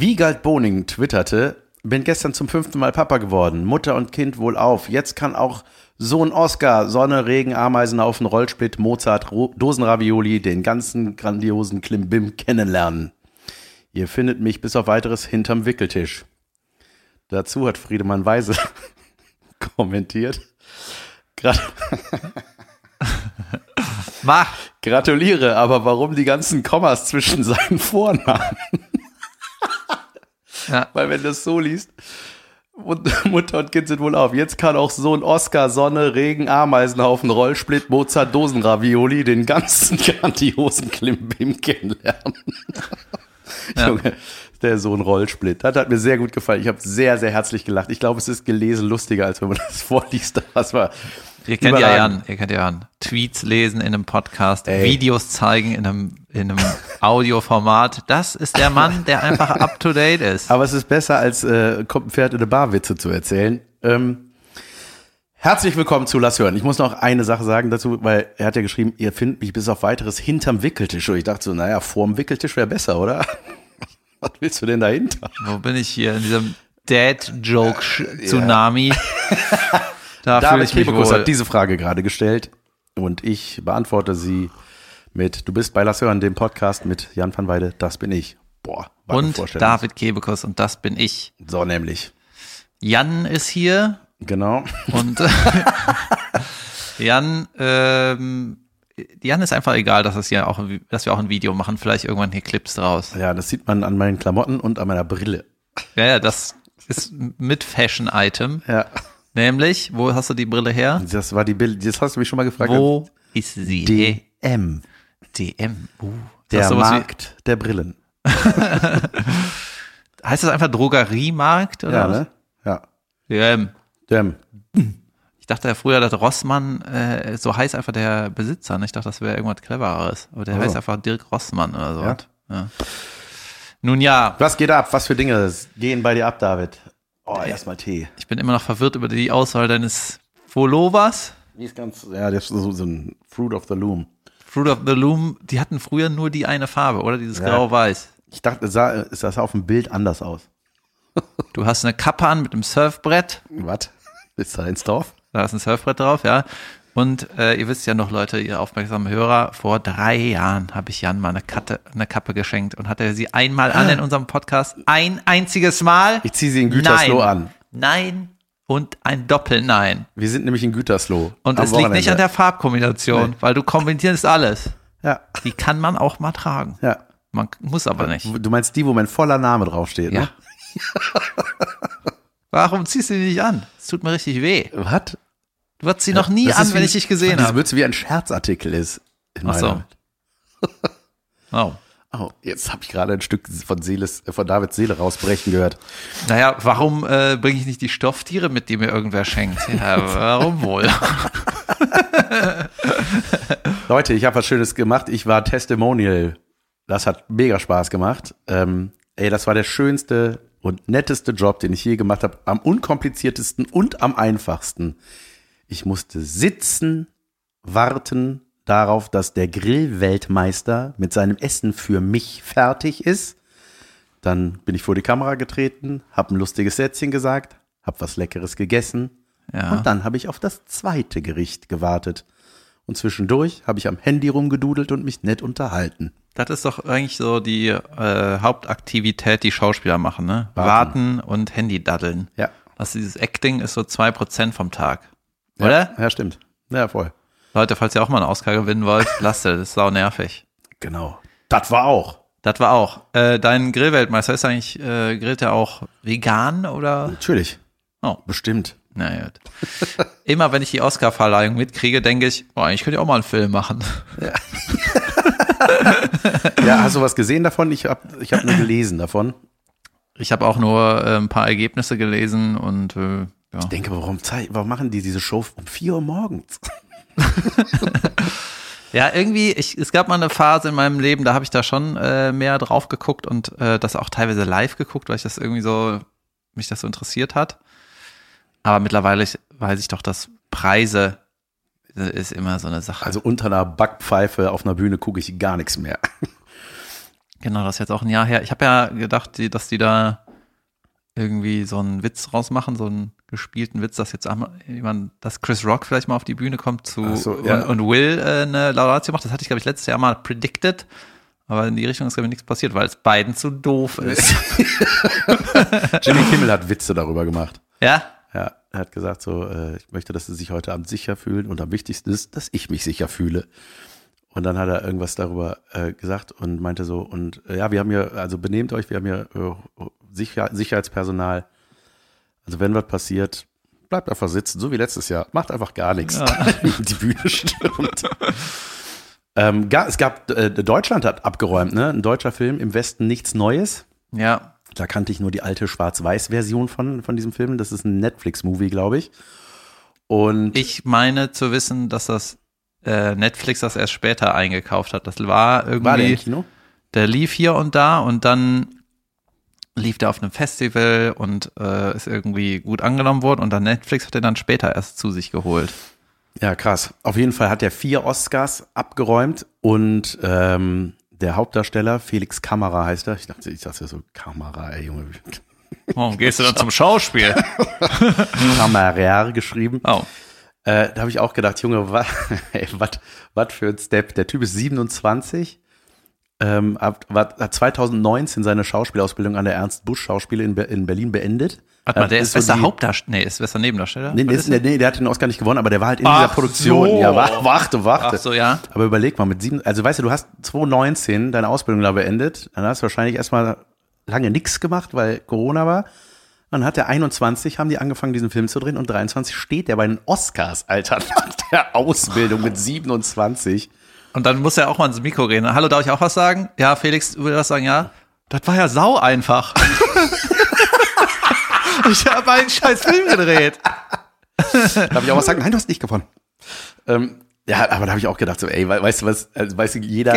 Wiegald Boning twitterte, bin gestern zum fünften Mal Papa geworden. Mutter und Kind wohl auf. Jetzt kann auch Sohn Oscar, Sonne, Regen, Ameisenhaufen, Rollsplit, Mozart, Ro Dosenravioli, den ganzen grandiosen Klimbim kennenlernen. Ihr findet mich bis auf weiteres hinterm Wickeltisch. Dazu hat Friedemann Weise kommentiert. Grat Mach. Gratuliere, aber warum die ganzen Kommas zwischen seinen Vornamen? Ja. Weil wenn du das so liest, Mut- Mutter und Kind sind wohl auf. Jetzt kann auch Sohn Oscar, Sonne, Regen, Ameisenhaufen, Rollsplit, Mozart, Dosenravioli den ganzen grandiosen Klimbim kennenlernen. Ja. Junge, der Sohn Rollsplit. Das hat mir sehr gut gefallen. Ich habe sehr, sehr herzlich gelacht. Ich glaube, es ist gelesen lustiger, als wenn man das vorliest. Das war Ihr kennt ja. Jan, ihr kennt ja Jan. Tweets lesen in einem Podcast, Ey. Videos zeigen in einem, in einem Audioformat. Das ist der Mann, der einfach up to date ist. Aber es ist besser, als äh, kommt ein Pferd in eine Bar Witze zu erzählen. Ähm, herzlich willkommen zu Lass hören. Ich muss noch eine Sache sagen dazu, weil er hat ja geschrieben, ihr findet mich bis auf weiteres hinterm Wickeltisch. Und ich dachte so, naja, vorm Wickeltisch wäre besser, oder? Was willst du denn dahinter? Wo bin ich hier in diesem Dad-Joke-Tsunami? Da David Kebekus hat diese Frage gerade gestellt und ich beantworte sie mit, du bist bei Lass hören, dem Podcast mit Jan van Weide, das bin ich. Boah, Und. David Kebekus und das bin ich. So nämlich. Jan ist hier Genau. und Jan, ähm, Jan ist einfach egal, dass, es hier auch, dass wir auch ein Video machen, vielleicht irgendwann hier Clips draus. Ja, das sieht man an meinen Klamotten und an meiner Brille. Ja, ja, das ist mit Fashion-Item. Ja. Nämlich, wo hast du die Brille her? Das war die Bild, das hast du mich schon mal gefragt. Wo ist sie? DM. DM. Uh, Der Markt der Brillen. Heißt das einfach Drogeriemarkt? Oder Ja, ne? Ja. DM. Dem. Ich dachte ja früher, dass Rossmann, äh, so heißt einfach der Besitzer. Ne? Ich dachte, das wäre irgendwas Clevereres. Aber der Ach so. heißt einfach Dirk Rossmann oder so. Ja. Nun ja, Was geht ab? Was für Dinge gehen bei dir ab, David? Oh, erstmal Tee. ich bin immer noch verwirrt über die Auswahl deines Volovas. Die ist ganz, ja, das ist so, so ein Fruit of the Loom. Fruit of the Loom, die hatten früher nur die eine Farbe, oder? Dieses Ja. grau-weiß. Ich dachte, es sah, es sah auf dem Bild anders aus. Du hast eine Kappe an mit einem Surfbrett. Was? Ist da ins Dorf? Da ist ein Surfbrett drauf, ja. Und äh, ihr wisst ja noch, Leute, ihr aufmerksamen Hörer, vor drei Jahren habe ich Jan mal eine, Katte, eine Kappe geschenkt und hatte sie einmal an in unserem Podcast. Ein einziges Mal. Ich ziehe sie in Gütersloh Nein. an. Nein und ein Doppel-Nein. Wir sind nämlich in Gütersloh. Und es liegt nicht an der Farbkombination, Nee. weil du kombinierst alles. Ja, Die kann man auch mal tragen. ja. Man muss aber nicht. Du meinst die, wo mein voller Name draufsteht, Ja. ne? Warum ziehst du die nicht an? Es tut mir richtig weh. Was? Du hattest sie noch nie Das an, wenn ich dich gesehen Das habe. wird wie ein Scherzartikel ist. In Ach so. Oh. Oh, jetzt habe ich gerade ein Stück von, Seeles, von Davids Seele rausbrechen gehört. Naja, warum äh, bringe ich nicht die Stofftiere mit, die mir irgendwer schenkt? Ja, warum wohl? Leute, ich habe was Schönes gemacht. Ich war Testimonial. Das hat mega Spaß gemacht. Ähm, ey, das war der schönste und netteste Job, den ich je gemacht habe. Am unkompliziertesten und am einfachsten. Ich musste sitzen, warten darauf, dass der Grillweltmeister mit seinem Essen für mich fertig ist. Dann bin ich vor die Kamera getreten, habe ein lustiges Sätzchen gesagt, habe was Leckeres gegessen Ja. und dann habe ich auf das zweite Gericht gewartet. Und zwischendurch habe ich am Handy rumgedudelt und mich nett unterhalten. Das ist doch eigentlich so die äh, Hauptaktivität, die Schauspieler machen, ne? Warten. Warten, und Handy daddeln. Ja. Also dieses Acting ist so zwei Prozent vom Tag. Oder? Ja, ja, stimmt. Ja, voll. Leute, falls ihr auch mal einen Oscar gewinnen wollt, lasst es, das ist sau nervig. Genau. Das war auch. Das war auch. Äh, dein Grillweltmeister ist eigentlich, äh, grillt er auch vegan oder? Natürlich. Oh. Bestimmt. Na gut. Immer wenn ich die Oscar-Verleihung mitkriege, denke ich, boah, eigentlich könnte ich auch mal einen Film machen. Ja, hast du was gesehen davon? Ich habe ich hab nur gelesen davon. Ich habe auch nur äh, ein paar Ergebnisse gelesen und äh, ja. Ich denke, warum, warum machen die diese Show um 4 Uhr morgens? Ja, irgendwie, ich, es gab mal eine Phase in meinem Leben, da habe ich da schon äh, mehr drauf geguckt und äh, das auch teilweise live geguckt, weil ich das irgendwie so, mich das so interessiert hat. Aber mittlerweile weiß ich doch, dass Preise äh, ist immer so eine Sache. Also unter einer Backpfeife auf einer Bühne gucke ich gar nichts mehr. Genau, das ist jetzt auch ein Jahr her. Ich habe ja gedacht, dass die da irgendwie so einen Witz rausmachen, so einen gespielten Witz, dass jetzt einmal jemand, dass Chris Rock vielleicht mal auf die Bühne kommt zu so, ja. und, und Will äh, eine Laudatio macht. Das hatte ich, glaube ich, letztes Jahr mal predicted. Aber in die Richtung ist, glaube ich, nichts passiert, weil es beiden zu doof ist. Jimmy Kimmel hat Witze darüber gemacht. ja? Ja, er hat gesagt so, äh, ich möchte, dass sie sich heute Abend sicher fühlen und am wichtigsten ist, dass ich mich sicher fühle. Und dann hat er irgendwas darüber äh, gesagt und meinte so, und äh, ja, wir haben hier, also benehmt euch, wir haben hier äh, Sicher Sicherheitspersonal. Also wenn was passiert, bleibt einfach sitzen, so wie letztes Jahr. Macht einfach gar nichts. Die Bühne stürmt. ähm, es gab, äh, Deutschland hat abgeräumt, ne? Ein deutscher Film, im Westen nichts Neues. Ja. Da kannte ich nur die alte Schwarz-Weiß-Version von, von diesem Film. Das ist ein Netflix-Movie, glaube ich. Und Ich meine zu wissen, dass das äh, Netflix das erst später eingekauft hat. Das war irgendwie. war der im Kino? der lief hier und da und dann lief der auf einem Festival und äh, ist irgendwie gut angenommen worden und dann Netflix hat er dann später erst zu sich geholt. Ja, krass. Auf jeden Fall hat er vier Oscars abgeräumt und ähm, der Hauptdarsteller, Felix Kamera heißt er. Ich dachte, ich dachte so, Kamera, ey Junge. Warum gehst du dann zum Schauspiel? Kamera geschrieben. Oh. Äh, da habe ich auch gedacht, Junge, was was für ein Step. Der Typ ist 27, ähm, hat, war, hat 2019 seine Schauspielausbildung an der Ernst Busch Schauspiele in, Be in Berlin beendet. Warte mal, der Äh, ist, so bester die- Hauptdarsteller. Nee, ist bester Nebendarsteller. Nee, ist nee, der? nee, der hat den Oscar nicht gewonnen, aber der war halt in Ach dieser Produktion. so. Ja, wa- warte, warte. Ach so, ja. Aber überleg mal, mit sieben, also weißt du, du hast 2019 deine Ausbildung da beendet, dann hast du wahrscheinlich erstmal lange nichts gemacht, weil Corona war. Dann hat der 21, haben die angefangen, diesen Film zu drehen und 23 steht der bei den Oscars, Alter, nach der Ausbildung mit 27. Und dann muss er auch mal ins Mikro reden. Hallo, darf ich auch was sagen? Ja, Felix, du willst was sagen? Ja. Das war ja sau einfach. ich habe einen scheiß Film gedreht. Darf ich auch was sagen? Nein, du hast nicht gewonnen. Ähm, ja, aber da habe ich auch gedacht, so, ey, we- weißt du was, also, weißt du, jeder.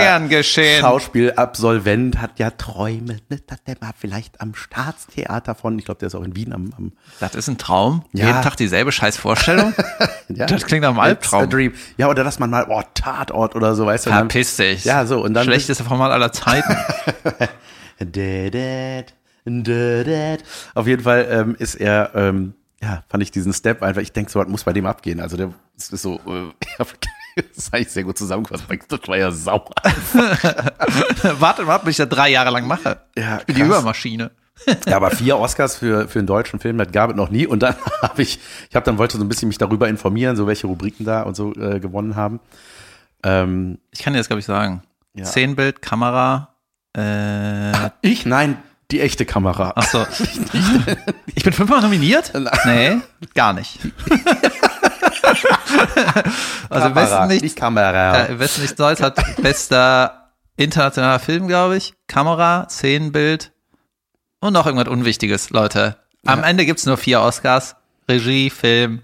Schauspielabsolvent hat ja Träume, ne, dass der mal vielleicht am Staatstheater von, ich glaube, der ist auch in Wien am, am Das ist ein Traum. Ja. Jeden Tag dieselbe scheiß Vorstellung. ja, Das klingt nach einem Albtraum. Ja, oder dass man mal, oh, Tatort oder so, weißt du. Verpiss dich. Ja, so, und dann- Schlechteste Format aller Zeiten. Dä-dät, dä-dät. Auf jeden Fall ähm, ist er, ähm, ja, fand ich diesen Step einfach, ich denke, so was muss bei dem abgehen. Also der ist so, äh, das ist eigentlich sehr gut zusammengefasst, das war ja sauer. Warte mal, bis ich das drei Jahre lang mache. Ja, Ich bin die krass. Übermaschine. Ja, aber vier Oscars für, für einen deutschen Film, das gab es noch nie. Und dann habe ich, ich habe dann wollte so ein bisschen mich darüber informieren, so welche Rubriken da und so äh, gewonnen haben. Ähm, Ich kann dir das, glaube ich, sagen. Ja. Szenenbild, Kamera, äh, ich? Nein, die echte Kamera. ach so. Ich bin fünfmal nominiert? Nee, gar nicht. Also Kamera, Westen nicht Kamera. äh, Westen nichts Neues hat bester internationaler Film, glaube ich. Kamera, Szenenbild und noch irgendwas Unwichtiges, Leute. Am Ende gibt's nur vier Oscars. Regie, Film,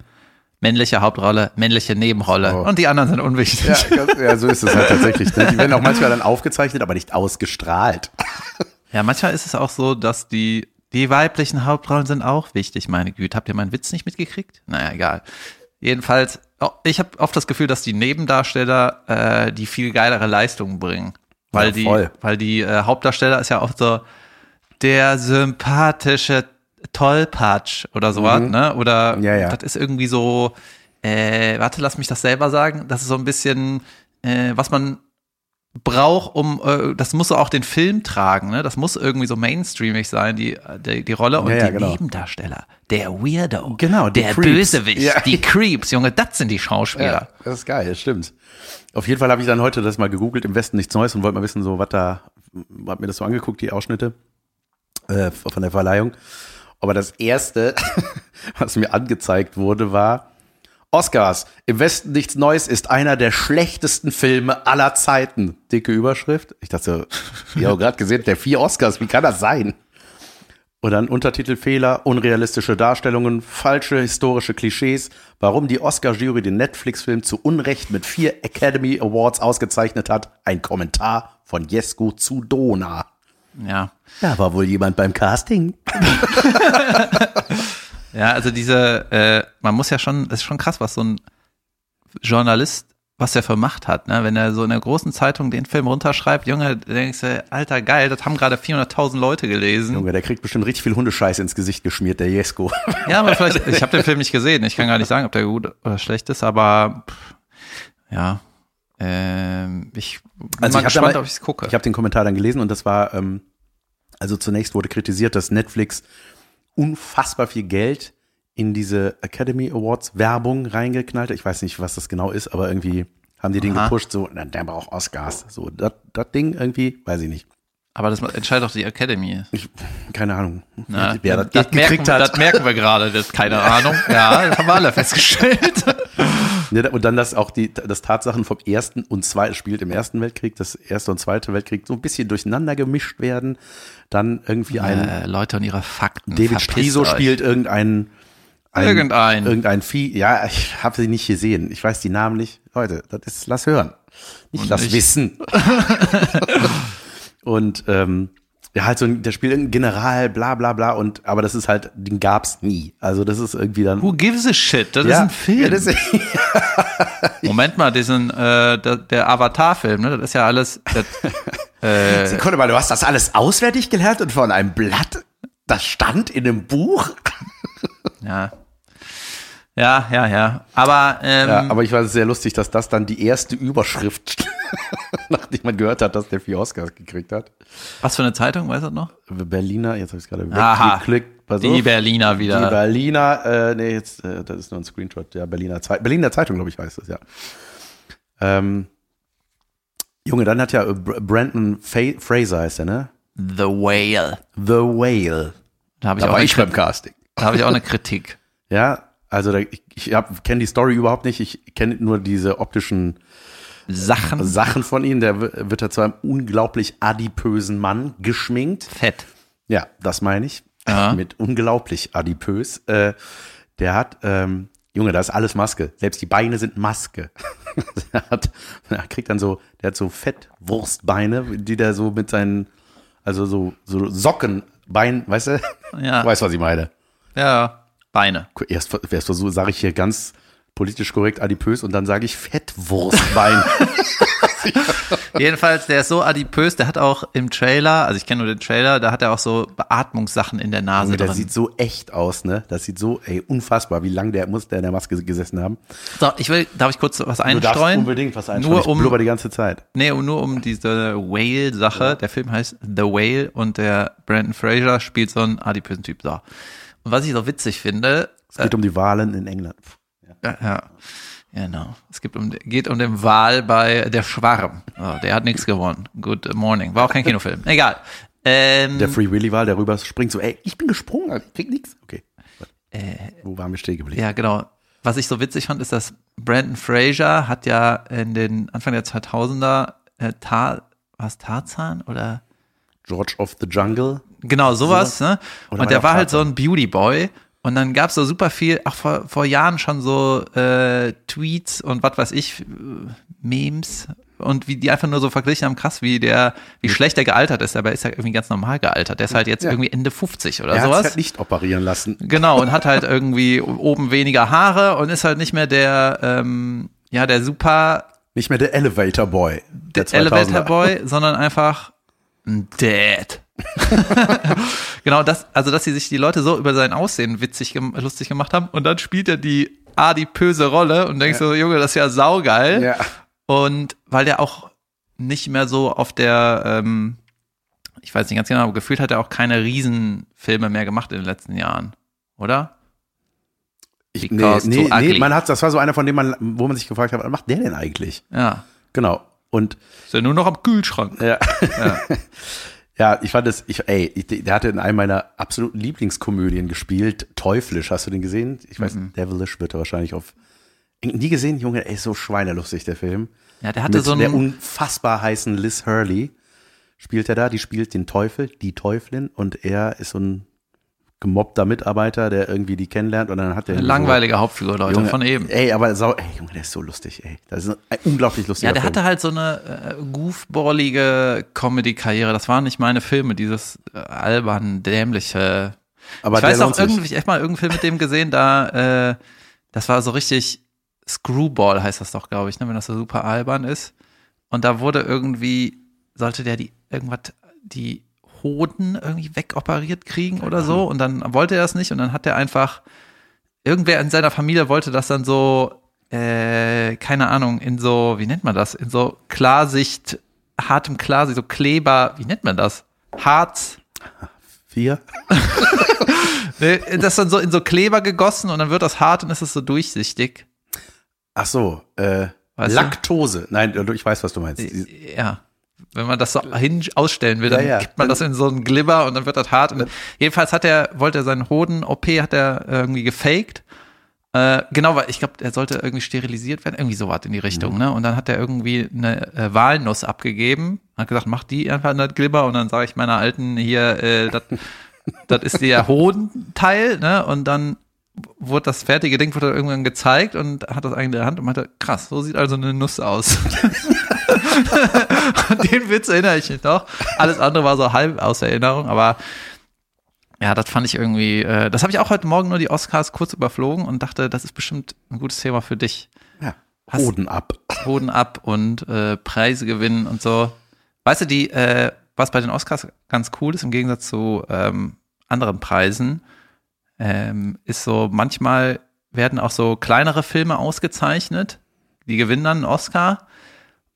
männliche Hauptrolle, männliche Nebenrolle. Oh. Und die anderen sind unwichtig. Ja, ganz- ja, so ist es halt tatsächlich. Ne? Die werden auch manchmal dann aufgezeichnet, aber nicht ausgestrahlt. Ja, manchmal ist es auch so, dass die, die weiblichen Hauptrollen sind auch wichtig, meine Güte. Habt ihr meinen Witz nicht mitgekriegt? Naja, egal. Jedenfalls, oh, ich habe oft das Gefühl, dass die Nebendarsteller äh, die viel geilere Leistungen bringen. Weil Ja, die, weil die äh, Hauptdarsteller ist ja oft so der sympathische Tollpatsch oder sowas, ne? Oder Mhm. Ja, ja. das ist irgendwie so, äh, warte, lass mich das selber sagen. Das ist so ein bisschen, äh, was man braucht, um, äh, das muss auch den Film tragen, ne? Das muss irgendwie so mainstreamig sein, die, die, die Rolle und Ja, ja, die genau. Nebendarsteller. Der Weirdo. Genau, Der Creeps. Bösewicht. Ja. Die Creeps, Junge, das sind die Schauspieler. Ja, das ist geil, stimmt. Auf jeden Fall habe ich dann heute das mal gegoogelt, im Westen nichts Neues und wollte mal wissen, so was da, hab mir das so angeguckt, die Ausschnitte äh, von der Verleihung. Aber das erste, was mir angezeigt wurde, war Oscars. Im Westen nichts Neues ist einer der schlechtesten Filme aller Zeiten. Dicke Überschrift. Ich dachte, ich habe gerade gesehen, der vier Oscars, wie kann das sein? Und dann Untertitelfehler, unrealistische Darstellungen, falsche historische Klischees, warum die Oscar-Jury den Netflix-Film zu Unrecht mit vier Academy Awards ausgezeichnet hat. Ein Kommentar von Jesko zu Dona. Ja. Da war wohl jemand beim Casting. Ja, also diese, äh, man muss ja schon, das ist schon krass, was so ein Journalist was er für Macht hat, ne? Wenn er so in der großen Zeitung den Film runterschreibt, Junge, denkst du, alter geil, das haben gerade 400.000 Leute gelesen. Junge, der kriegt bestimmt richtig viel Hundescheiß ins Gesicht geschmiert, der Jesko. Ja, aber vielleicht, ich habe den Film nicht gesehen, ich kann gar nicht sagen, ob der gut oder schlecht ist, aber pff, ja, ähm, ich bin Also mal ich gespannt, mal- ob ich es gucke. Ich habe den Kommentar dann gelesen und das war, ähm, also zunächst wurde kritisiert, dass Netflix unfassbar viel Geld in diese Academy Awards Werbung reingeknallt. Ich weiß nicht, was das genau ist, aber irgendwie haben die den gepusht, so, na, der braucht Oscars. So, das Ding irgendwie, weiß ich nicht. Aber das entscheidet doch die Academy. Ich, keine Ahnung, Na, wer das, Geld merken, gekriegt hat. das merken wir gerade, das, keine Ahnung. Ja, das haben wir alle festgestellt. Ja, und dann, dass auch die, das Tatsachen vom ersten und zweiten spielt im ersten Weltkrieg, das erste und zweite Weltkrieg so ein bisschen durcheinander gemischt werden. Dann irgendwie ein äh, Leute und ihre Fakten. David Striso spielt irgendein ein, Irgendein. irgendein Vieh. Ja, ich habe sie nicht gesehen. Ich weiß die Namen nicht. Leute, das ist lass hören, nicht Und lass ich- wissen. und ähm, ja, halt so ein, der spielt irgendein General, bla bla bla. Und aber das ist halt, den gab's nie. Also das ist irgendwie dann. Who gives a shit? Das ja, ist ein Film. Ja, das Moment mal, diesen, äh, der, der Avatar-Film, ne? Das ist ja alles. Das, äh, Sekunde mal, du hast das alles auswendig gelernt und von einem Blatt, das stand in einem Buch. ja. Ja, ja, ja. Aber, ähm, Ja, aber ich fand es sehr lustig, dass das dann die erste Überschrift, nachdem man gehört hat, dass der vier Oscars gekriegt hat. was für eine Zeitung, weißt du das noch? Berliner, jetzt habe ich es gerade Aha. weggeklickt. Pass Die auf. Berliner Die wieder. Berliner, äh, nee, jetzt, äh, das ist nur ein Screenshot. Ja, Berliner Zeitung, Berliner Zeitung, glaube ich, heißt es, ja. Ähm, Junge, dann hat ja äh, Br- Brandon Fa Fraser heißt er, ne? The Whale. The Whale. Da habe ich, Da auch war ich beim Kritik- Casting. da hab ich auch eine Kritik. Ja, also da, ich, ich kenne die Story überhaupt nicht. Ich kenne nur diese optischen Sachen. Sachen von ihm. Der wird da zu einem unglaublich adipösen Mann geschminkt. Fett. Ja, das meine ich. Ja. Mit unglaublich adipös. Äh, der hat, ähm, Junge, da ist alles Maske. Selbst die Beine sind Maske. er, hat, er kriegt dann so, der hat so Fettwurstbeine, die der so mit seinen, also so, so Sockenbeinen, weißt du? Ja. Du weißt, was ich meine. Ja. Beine. Erst, erst so sage ich hier ganz politisch korrekt adipös und dann sage ich Fettwurstbein. Jedenfalls, der ist so adipös, der hat auch im Trailer, also ich kenne nur den Trailer, da hat er auch so Beatmungssachen in der Nase der drin. sieht so echt aus, ne? Das sieht so, ey, unfassbar, wie lang der muss der in der Maske gesessen haben. So, ich will, darf ich kurz was Du darfst einstreuen? unbedingt was einstreuen. Nur ich um, blubber die ganze Zeit. nee, nur um diese Whale-Sache. Der Film heißt The Whale und der Brandon Fraser spielt so einen adipösen Typ. So. Und was ich so witzig finde, Es geht um die Wahlen in England. Ja, ja. Genau. Es gibt um, geht um den Wahl bei Der Schwarm. Oh, der hat nichts gewonnen. Good morning. War auch kein Kinofilm. Egal. Ähm, Der Free Willy Wahl, der rüber springt so, ey, ich bin gesprungen, ich krieg nix. Okay. Wo waren wir stehen geblieben? Äh, ja, genau. Was ich so witzig fand, ist, dass Brandon Fraser hat ja in den Anfang der 2000er äh, Tar, was Tarzan oder George of the Jungle. Genau, sowas, ne? Oder war Und der der war halt so ein Beauty Boy. Und dann gab's so super viel, auch vor, vor Jahren schon so äh, Tweets und was weiß ich, Memes und wie die einfach nur so verglichen haben, krass, wie der, wie schlecht der gealtert ist, aber er ist ja irgendwie ganz normal gealtert. Der ist halt jetzt Ja. irgendwie Ende 50 oder Er hat sowas. halt nicht operieren lassen. Genau, und hat halt irgendwie oben weniger Haare und ist halt nicht mehr der, ähm, ja, der super Nicht mehr der Elevator Boy. Der, der Elevator Boy, sondern einfach ein Dad. genau das, also dass sie sich die Leute so über sein Aussehen witzig, lustig gemacht haben und dann spielt er die adipöse Rolle und denkst so, Junge, das ist ja saugeil. Ja. Und weil der auch nicht mehr so auf der, ähm, ich weiß nicht ganz genau, aber gefühlt hat er auch keine Riesenfilme mehr gemacht in den letzten Jahren, oder? Ich, nee, nee, nee, man hat, das war so einer von denen man, wo man sich gefragt hat, was macht der denn eigentlich? Ja. Genau. Und Ist ja nur noch am Kühlschrank. ja, Ja. ja, ich fand es, ich, ey, ich, der hatte in einem meiner absoluten Lieblingskomödien gespielt, Teuflisch. Hast du den gesehen? Ich weiß, Mhm. Devilish wird er wahrscheinlich auf. Nie gesehen, Junge, ey, ist so schweinelustig, der Film. Ja, der hatte Mit so der ein, unfassbar heißen Liz Hurley spielt er da. Die spielt den Teufel, die Teufelin, und er ist so ein gemobbter Mitarbeiter, der irgendwie die kennenlernt und dann hat er irgendwie langweilige Hauptfigur, Leute, so, Junge, von eben. Ey, aber sau, ey, Junge, der ist so lustig, ey. Das ist ein unglaublich lustiger Ja, der Film. hatte halt so eine äh, goofballige Comedy-Karriere. Das waren nicht meine Filme, dieses äh, albern, dämliche. aber ich der weiß auch irgendwie, ich hab mal irgendeinen Film mit dem gesehen, da, äh, das war so richtig Screwball heißt das doch, glaube ich, ne, wenn das so super albern ist. Und da wurde irgendwie, sollte der die irgendwas, die Hoden irgendwie wegoperiert kriegen oder so. Und dann wollte er das nicht und dann hat er einfach, irgendwer in seiner Familie wollte das dann so, äh, keine Ahnung, in so, wie nennt man das? In so Klarsicht, hartem Klarsicht, so Kleber, wie nennt man das? Harz. Vier? Nee, Das dann so in so Kleber gegossen und dann wird das hart und ist es so durchsichtig. Ach so, äh? Laktose. Nein, ich weiß, was du meinst. Ja. Wenn man das so hin ausstellen will, dann Ja, ja. gibt man das in so einen Glibber und dann wird das hart. Und jedenfalls hat er, wollte er seinen Hoden-OP, hat er irgendwie gefaked. Äh, genau, weil ich glaube, er sollte irgendwie sterilisiert werden, irgendwie sowas in die Richtung, Mhm. ne? Und dann hat er irgendwie eine äh, Walnuss abgegeben, hat gesagt, mach die einfach in das Glibber und dann sage ich meiner Alten hier, äh, das das ist der Hodenteil, ne? Und dann wurde das fertige Ding wurde irgendwann gezeigt und hat das eigentlich in der Hand und meinte, krass, so sieht also eine Nuss aus. An Den Witz erinnere ich mich noch. Alles andere war so halb aus Erinnerung, aber ja, das fand ich irgendwie, äh, das habe ich auch heute Morgen nur die Oscars kurz überflogen und dachte, das ist bestimmt ein gutes Thema für dich. Ja. Hast- Hoden ab. Hoden ab und äh, Preise gewinnen und so. Weißt du, die, äh, was bei den Oscars ganz cool ist, im Gegensatz zu ähm, anderen Preisen, ähm, ist so, manchmal werden auch so kleinere Filme ausgezeichnet, die gewinnen dann einen Oscar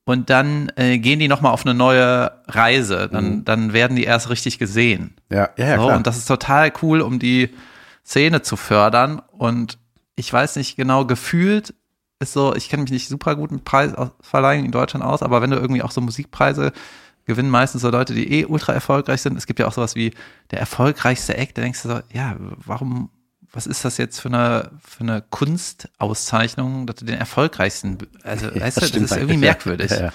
und dann äh, gehen die nochmal auf eine neue Reise. Dann, dann werden die erst richtig gesehen. Ja, ja, ja So, klar. und das ist total cool, um die Szene zu fördern. Und ich weiß nicht genau, gefühlt ist so, ich kenne mich nicht super gut mit Preisverleihungen in Deutschland aus, aber wenn du irgendwie auch so Musikpreise gewinnen meistens so Leute, die eh ultra erfolgreich sind. Es gibt ja auch sowas wie der erfolgreichste Act, da denkst du so, ja, warum, was ist das jetzt für eine, für eine Kunstauszeichnung, dass du den erfolgreichsten, also, weißt du, das ist irgendwie ja. merkwürdig. Ja, ja.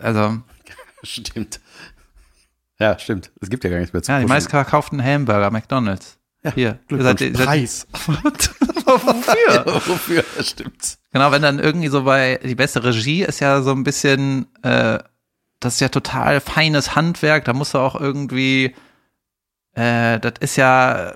Also, Stimmt. Ja, stimmt. Es gibt ja gar nichts mehr zu ja, die meistverkauften Hamburger, McDonalds. Hier, ihr seid, Glückwunsch, ihr seid, Preis. wofür? Wofür? Stimmt. Genau, wenn dann irgendwie so bei die beste Regie ist ja so ein bisschen, äh, das ist ja total feines Handwerk, da musst du auch irgendwie, äh, das ist ja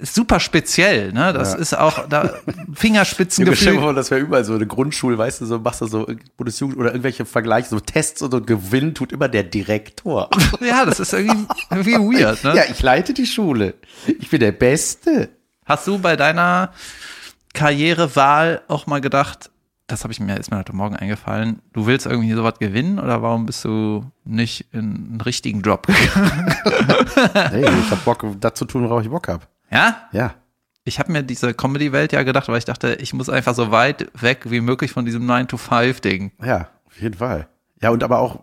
ist super speziell, ne? Das Ja. ist auch da Ich Fingerspitzengefühl. vor, das wäre überall so eine Grundschule, weißt du, so machst du so Bundesjugend oder irgendwelche Vergleiche, so Tests und so gewinnen tut immer der Direktor. Ja, das ist irgendwie, irgendwie weird, ne? Ja, ich leite die Schule. Ich bin der Beste. Hast du bei deiner Karrierewahl auch mal gedacht, das habe ich mir, ist mir heute Morgen eingefallen, du willst irgendwie sowas gewinnen oder warum bist du nicht in einen richtigen Job gegangen? Hey, ich hab Bock, das zu tun, worauf ich Bock hab. Ja? Ja. Ich habe mir diese Comedy-Welt ja gedacht, weil ich dachte, ich muss einfach so weit weg wie möglich von diesem 9-to-5-Ding. Ja, auf jeden Fall. Ja, und aber auch,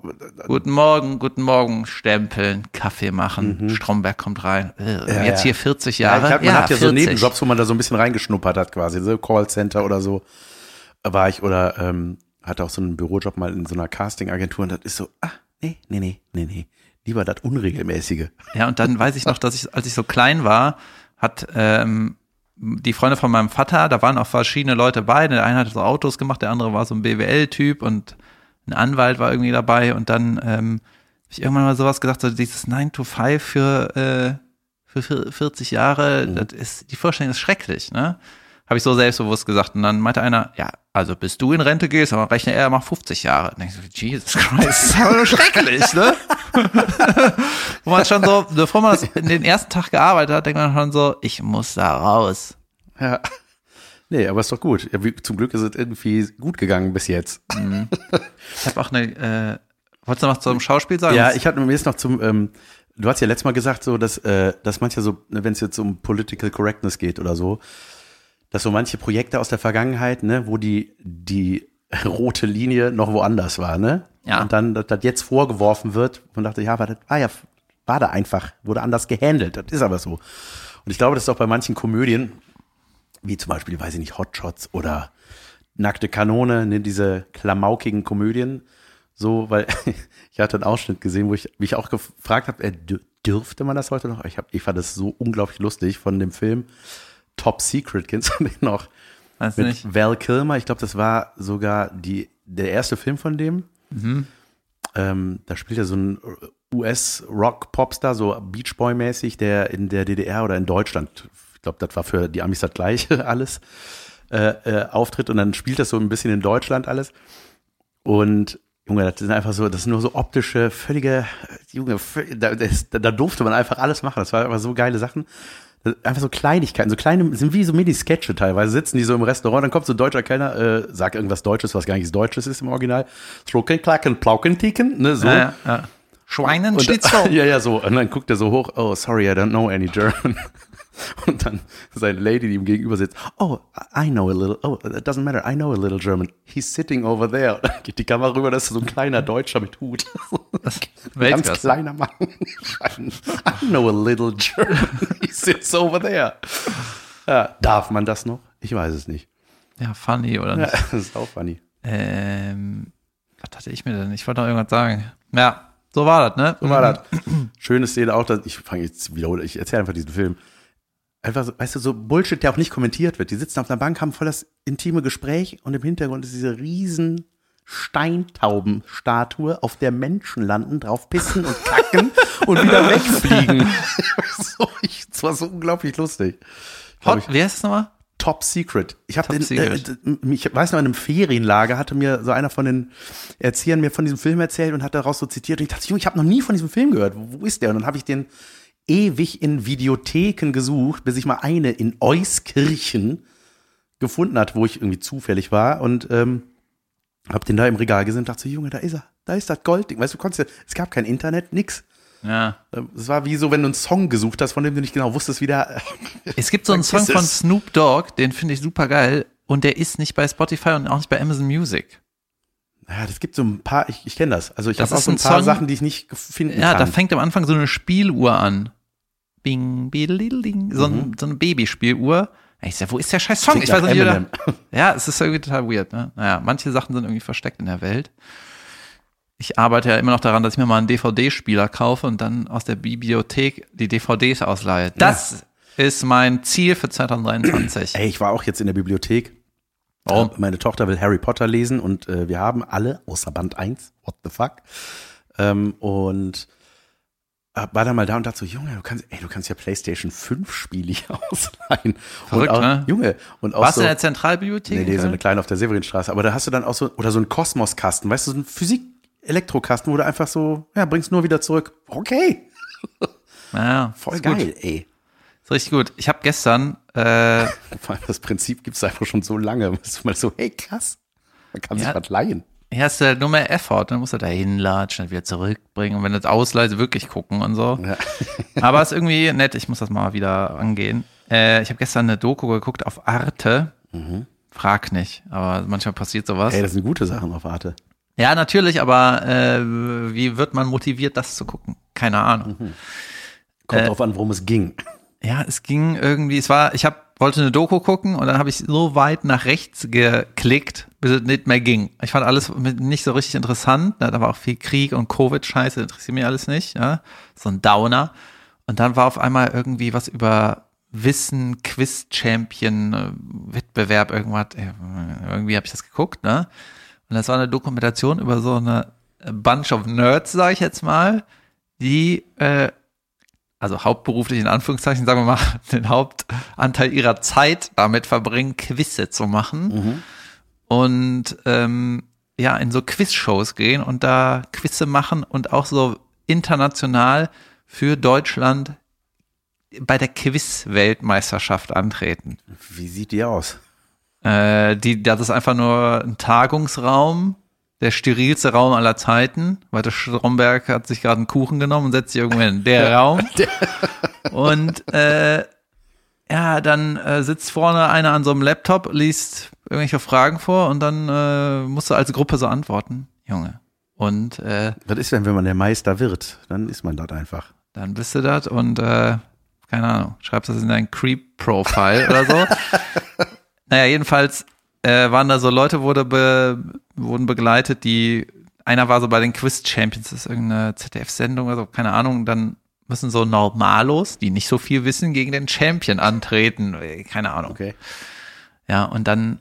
Guten Morgen, guten Morgen, stempeln, Kaffee machen, Stromberg kommt rein. Äh, Mhm. Ja, jetzt ja. hier 40 ja, Jahre. ich hab, man hat ja so 40. Nebenjobs, wo man da so ein bisschen reingeschnuppert hat quasi, so Callcenter oder so war ich oder ähm, hatte auch so einen Bürojob mal in so einer Castingagentur und das ist so, ah, nee, nee, nee, nee, nee, lieber das Unregelmäßige. Ja, und dann weiß ich noch, dass ich, als ich so klein war, hat ähm, die Freunde von meinem Vater, da waren auch verschiedene Leute bei. Der eine hat so Autos gemacht, der andere war so ein BWL-Typ und ein Anwalt war irgendwie dabei. Und dann ähm, hab ich irgendwann mal sowas gesagt, so dieses 9 to 5 für, äh, für vier- 40 Jahre, Mhm. das ist, die Vorstellung ist schrecklich, ne? Habe ich so selbstbewusst gesagt. Und dann meinte einer, ja, also bis du in Rente gehst, aber rechne er mal 50 Jahre. Und ich so, Jesus Christ, das ist aber schrecklich, ne? Wo man schon so, bevor man das in den ersten Tag gearbeitet hat, denkt man schon so, ich muss da raus. Ja. Nee, aber ist doch gut. Zum Glück ist es irgendwie gut gegangen bis jetzt. Ich habe auch eine, äh, wolltest du noch zum Schauspiel sagen? Ja, ich hatte mir jetzt noch zum, ähm, du hast ja letztes Mal gesagt, so, dass, äh, dass manche so, ne, wenn es jetzt um Political Correctness geht oder so, dass so manche Projekte aus der Vergangenheit, ne, wo die, die rote Linie noch woanders war, ne? Ja. Und dann, dass das jetzt vorgeworfen wird, man dachte, ja, war das war ja, war da einfach, wurde anders gehandelt. Das ist aber so. Und ich glaube, das ist auch bei manchen Komödien, wie zum Beispiel, weiß ich nicht, Hotshots oder Nackte Kanone, ne, diese klamaukigen Komödien, so, weil ich hatte einen Ausschnitt gesehen, wo ich mich auch gefragt habe, äh, dür- dürfte man das heute noch? Ich, hab, ich fand das so unglaublich lustig von dem Film Top Secret, kennst du den noch? Weiß Mit nicht. Val Kilmer, ich glaube, das war sogar die, der erste Film von dem. Mhm. Ähm, da spielt er so ein US-Rock-Popstar, so Beach Boy-mäßig, der in der DDR oder in Deutschland, ich glaube, das war für die Amis das gleiche alles, äh, äh, auftritt und dann spielt das so ein bisschen in Deutschland alles. Und Junge, das sind einfach so, das sind nur so optische, völlige, Junge, da, das, da durfte man einfach alles machen. Das war einfach so geile Sachen. Einfach so Kleinigkeiten, so kleine, sind wie so Mini-Sketche teilweise, sitzen die so im Restaurant, dann kommt so ein deutscher Kellner, äh, sagt irgendwas Deutsches, was gar nichts Deutsches ist im Original. Schlucken, klacken, plauken, ticken, ne, so. Ja, ja. Schweinenschnitzel. ja, ja, so. Und dann guckt er so hoch, oh, sorry, I don't know any German. Und dann seine Lady, die ihm gegenüber sitzt, oh, I know a little, oh, it doesn't matter, I know a little German. He's sitting over there. Und dann geht die Kamera rüber, das ist so ein kleiner Deutscher mit Hut. Ein ganz kleiner Mann. I know a little German. He sits over there. Ja, darf man das noch? Ich weiß es nicht. Ja, funny, oder nicht? Ja, das ist auch funny. Ähm, was hatte ich mir denn? Ich wollte noch irgendwas sagen. Ja, so war das, ne? So war das. Schöne Szene auch, dass ich fange jetzt wieder, ich erzähle einfach diesen Film einfach so, weißt du, so Bullshit, der auch nicht kommentiert wird. Die sitzen auf einer Bank, haben voll das intime Gespräch und im Hintergrund ist diese riesen Steintaubenstatue, auf der Menschen landen, drauf pissen und kacken und wieder wegfliegen. so, ich, das war so unglaublich lustig. Hot, ich, wie heißt es nochmal? Top Secret. Ich habe den, äh, ich weiß noch, in einem Ferienlager hatte mir so einer von den Erziehern mir von diesem Film erzählt und hat daraus so zitiert und ich dachte, Junge, ich habe noch nie von diesem Film gehört. Wo, wo ist der? Und dann habe ich den ewig in Videotheken gesucht, bis ich mal eine in Euskirchen gefunden hat, wo ich irgendwie zufällig war und ähm, hab den da im Regal gesehen und dachte so, Junge, da ist er, da ist das Goldding. Weißt du, du konntest ja, es gab kein Internet, nix. Ja. Es war wie so, wenn du einen Song gesucht hast, von dem du nicht genau wusstest, wie der. Es gibt so einen Song von Snoop Dogg, den finde ich super geil und der ist nicht bei Spotify und auch nicht bei Amazon Music. Ja, das gibt so ein paar, ich, ich kenne das. Also ich habe auch so ein paar Song, Sachen, die ich nicht finden ja, kann. Ja, da fängt am Anfang so eine Spieluhr an. Bing, biddelidling, so, mhm. so eine Babyspieluhr. Ich sag, wo ist der scheiß Song? Ich weiß nicht, wieder. Ja, es ist irgendwie total weird, ne? Naja, manche Sachen sind irgendwie versteckt in der Welt. Ich arbeite ja immer noch daran, dass ich mir mal einen DVD-Spieler kaufe und dann aus der Bibliothek die DVDs ausleihe. Das ja. ist mein Ziel für 2023. Ey, ich war auch jetzt in der Bibliothek. Äh, meine Tochter will Harry Potter lesen und äh, wir haben alle, außer Band 1, what the fuck. Ähm, und war da mal da und dachte so, Junge, du kannst, ey, du kannst ja PlayStation 5 Spiele hier ausleihen. Verrückt, auch, ne? Junge, und auch Warst so, du in der Zentralbibliothek? Nee, nee, so eine kleine auf der Severinstraße. Aber da hast du dann auch so, oder so einen Kosmoskasten, weißt du, so einen Physik-Elektrokasten, wo du einfach so, ja, bringst nur wieder zurück. Okay. Naja, Voll geil, gut. ey. Ist richtig gut. Ich habe gestern, äh, Vor allem das Prinzip gibt's einfach schon so lange. Man so, hey, krass. Man kann ja. sich was leihen. Ja, hast du halt nur mehr Effort, dann musst du da hinlatschen, wieder zurückbringen und wenn du das ausleihst, wirklich gucken und so. Ja. Aber ist irgendwie nett, ich muss das mal wieder angehen. Äh, ich habe gestern eine Doku geguckt auf Arte. Mhm. Frag nicht, aber manchmal passiert sowas. Ey, das sind gute Sachen auf Arte. Ja, natürlich, aber äh, wie wird man motiviert, das zu gucken? Keine Ahnung. Mhm. Kommt äh, drauf an, worum es ging. Ja, es ging irgendwie, es war, ich hab, wollte eine Doku gucken und dann habe ich so weit nach rechts geklickt, bis es nicht mehr ging. Ich fand alles nicht so richtig interessant. Da war auch viel Krieg und Covid-Scheiße, interessiert mich alles nicht. Ja? So ein Downer. Und dann war auf einmal irgendwie was über Wissen, Quiz-Champion, äh, Wettbewerb, irgendwas. Irgendwie habe ich das geguckt, ne? Und das war eine Dokumentation über so eine Bunch of Nerds, sage ich jetzt mal, die äh, also hauptberuflich in Anführungszeichen, sagen wir mal, den Hauptanteil ihrer Zeit damit verbringen, Quizze zu machen. Mhm. Und ähm, ja, in so Quizshows gehen und da Quizze machen und auch so international für Deutschland bei der Quiz-Weltmeisterschaft antreten. Wie sieht die aus? Äh, die, das ist einfach nur ein Tagungsraum der sterilste Raum aller Zeiten. Walter Stromberg hat sich gerade einen Kuchen genommen und setzt sich irgendwo in der Raum. und äh, ja, dann äh, sitzt vorne einer an so einem Laptop, liest irgendwelche Fragen vor und dann äh, musst du als Gruppe so antworten. Junge. Und äh, was ist denn, wenn man der Meister wird? Dann ist man dort einfach. Dann bist du das und äh, keine Ahnung, schreibst das in dein Creep-Profile oder so. naja, jedenfalls äh, waren da so Leute, wurde be, wurden begleitet, die, einer war so bei den Quiz Champions, das ist irgendeine ZDF-Sendung oder so, keine Ahnung, dann müssen so Normalos, die nicht so viel wissen, gegen den Champion antreten, äh, keine Ahnung. Okay. Ja, und dann,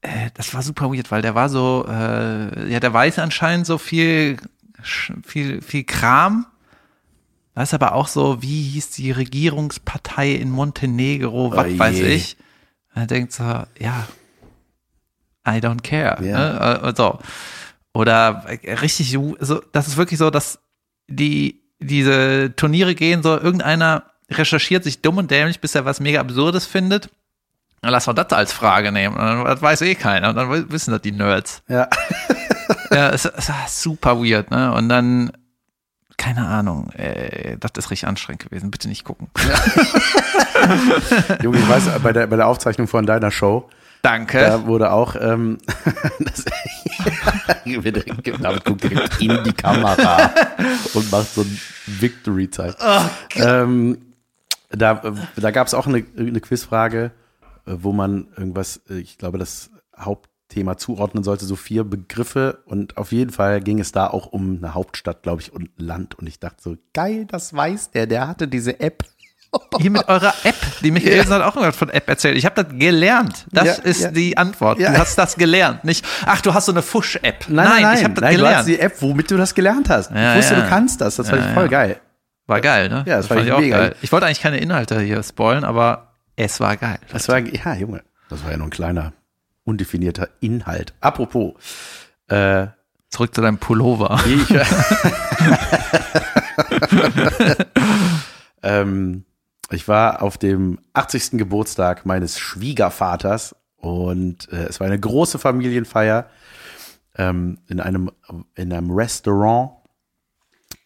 äh, das war super weird, weil der war so, äh, ja, der weiß anscheinend so viel, viel, viel Kram, da ist aber auch so, wie hieß die Regierungspartei in Montenegro, was oh weiß ich. er denkt so, ja, I don't care. Ja. Ne? Äh, So. Oder richtig, so, das ist wirklich so, dass die, diese Turniere gehen, so irgendeiner recherchiert sich dumm und dämlich, bis er was mega Absurdes findet. Dann lass mal das als Frage nehmen. Dann, das weiß eh keiner. Und dann wissen das die Nerds. Ja. Ja, es, es war super weird, ne? Und dann, keine Ahnung, äh, das ist richtig anstrengend gewesen. Bitte nicht gucken. Junge, ich weiß, bei der, bei der Aufzeichnung von deiner Show, Danke. da wurde auch, ähm, das, David guckt direkt in die Kamera und macht so ein Victory-Zeit. ähm, da da gab es auch eine, eine Quizfrage, äh, wo man irgendwas, äh, ich glaube, das Hauptthema zuordnen sollte, so vier Begriffe und auf jeden Fall ging es da auch um eine Hauptstadt, glaube ich, und Land und ich dachte so, geil, das weiß der, der hatte diese App. Hier mit eurer App. Die Michaelsen hat auch irgendwas von App erzählt. Ich habe das gelernt. Das Ja, ist ja. die Antwort. Ja. Du hast das gelernt. Nicht, ach, du hast so eine Fusch-App. Nein, nein, nein, ich habe das nein du hast gelernt. die App, womit du das gelernt hast. Ich wusste, du kannst das. Das fand ich voll geil. War geil, ne? Ja, das fand fand ich ich auch mega. geil. Ich wollte eigentlich keine Inhalte hier spoilen, aber es war geil. Das war, ja, Junge, das war ja nur ein kleiner, undefinierter Inhalt. Apropos, äh, Zurück zu deinem Pullover. ich, ähm, ich war auf dem 80. Geburtstag meines Schwiegervaters und äh, es war eine große Familienfeier ähm, in einem in einem Restaurant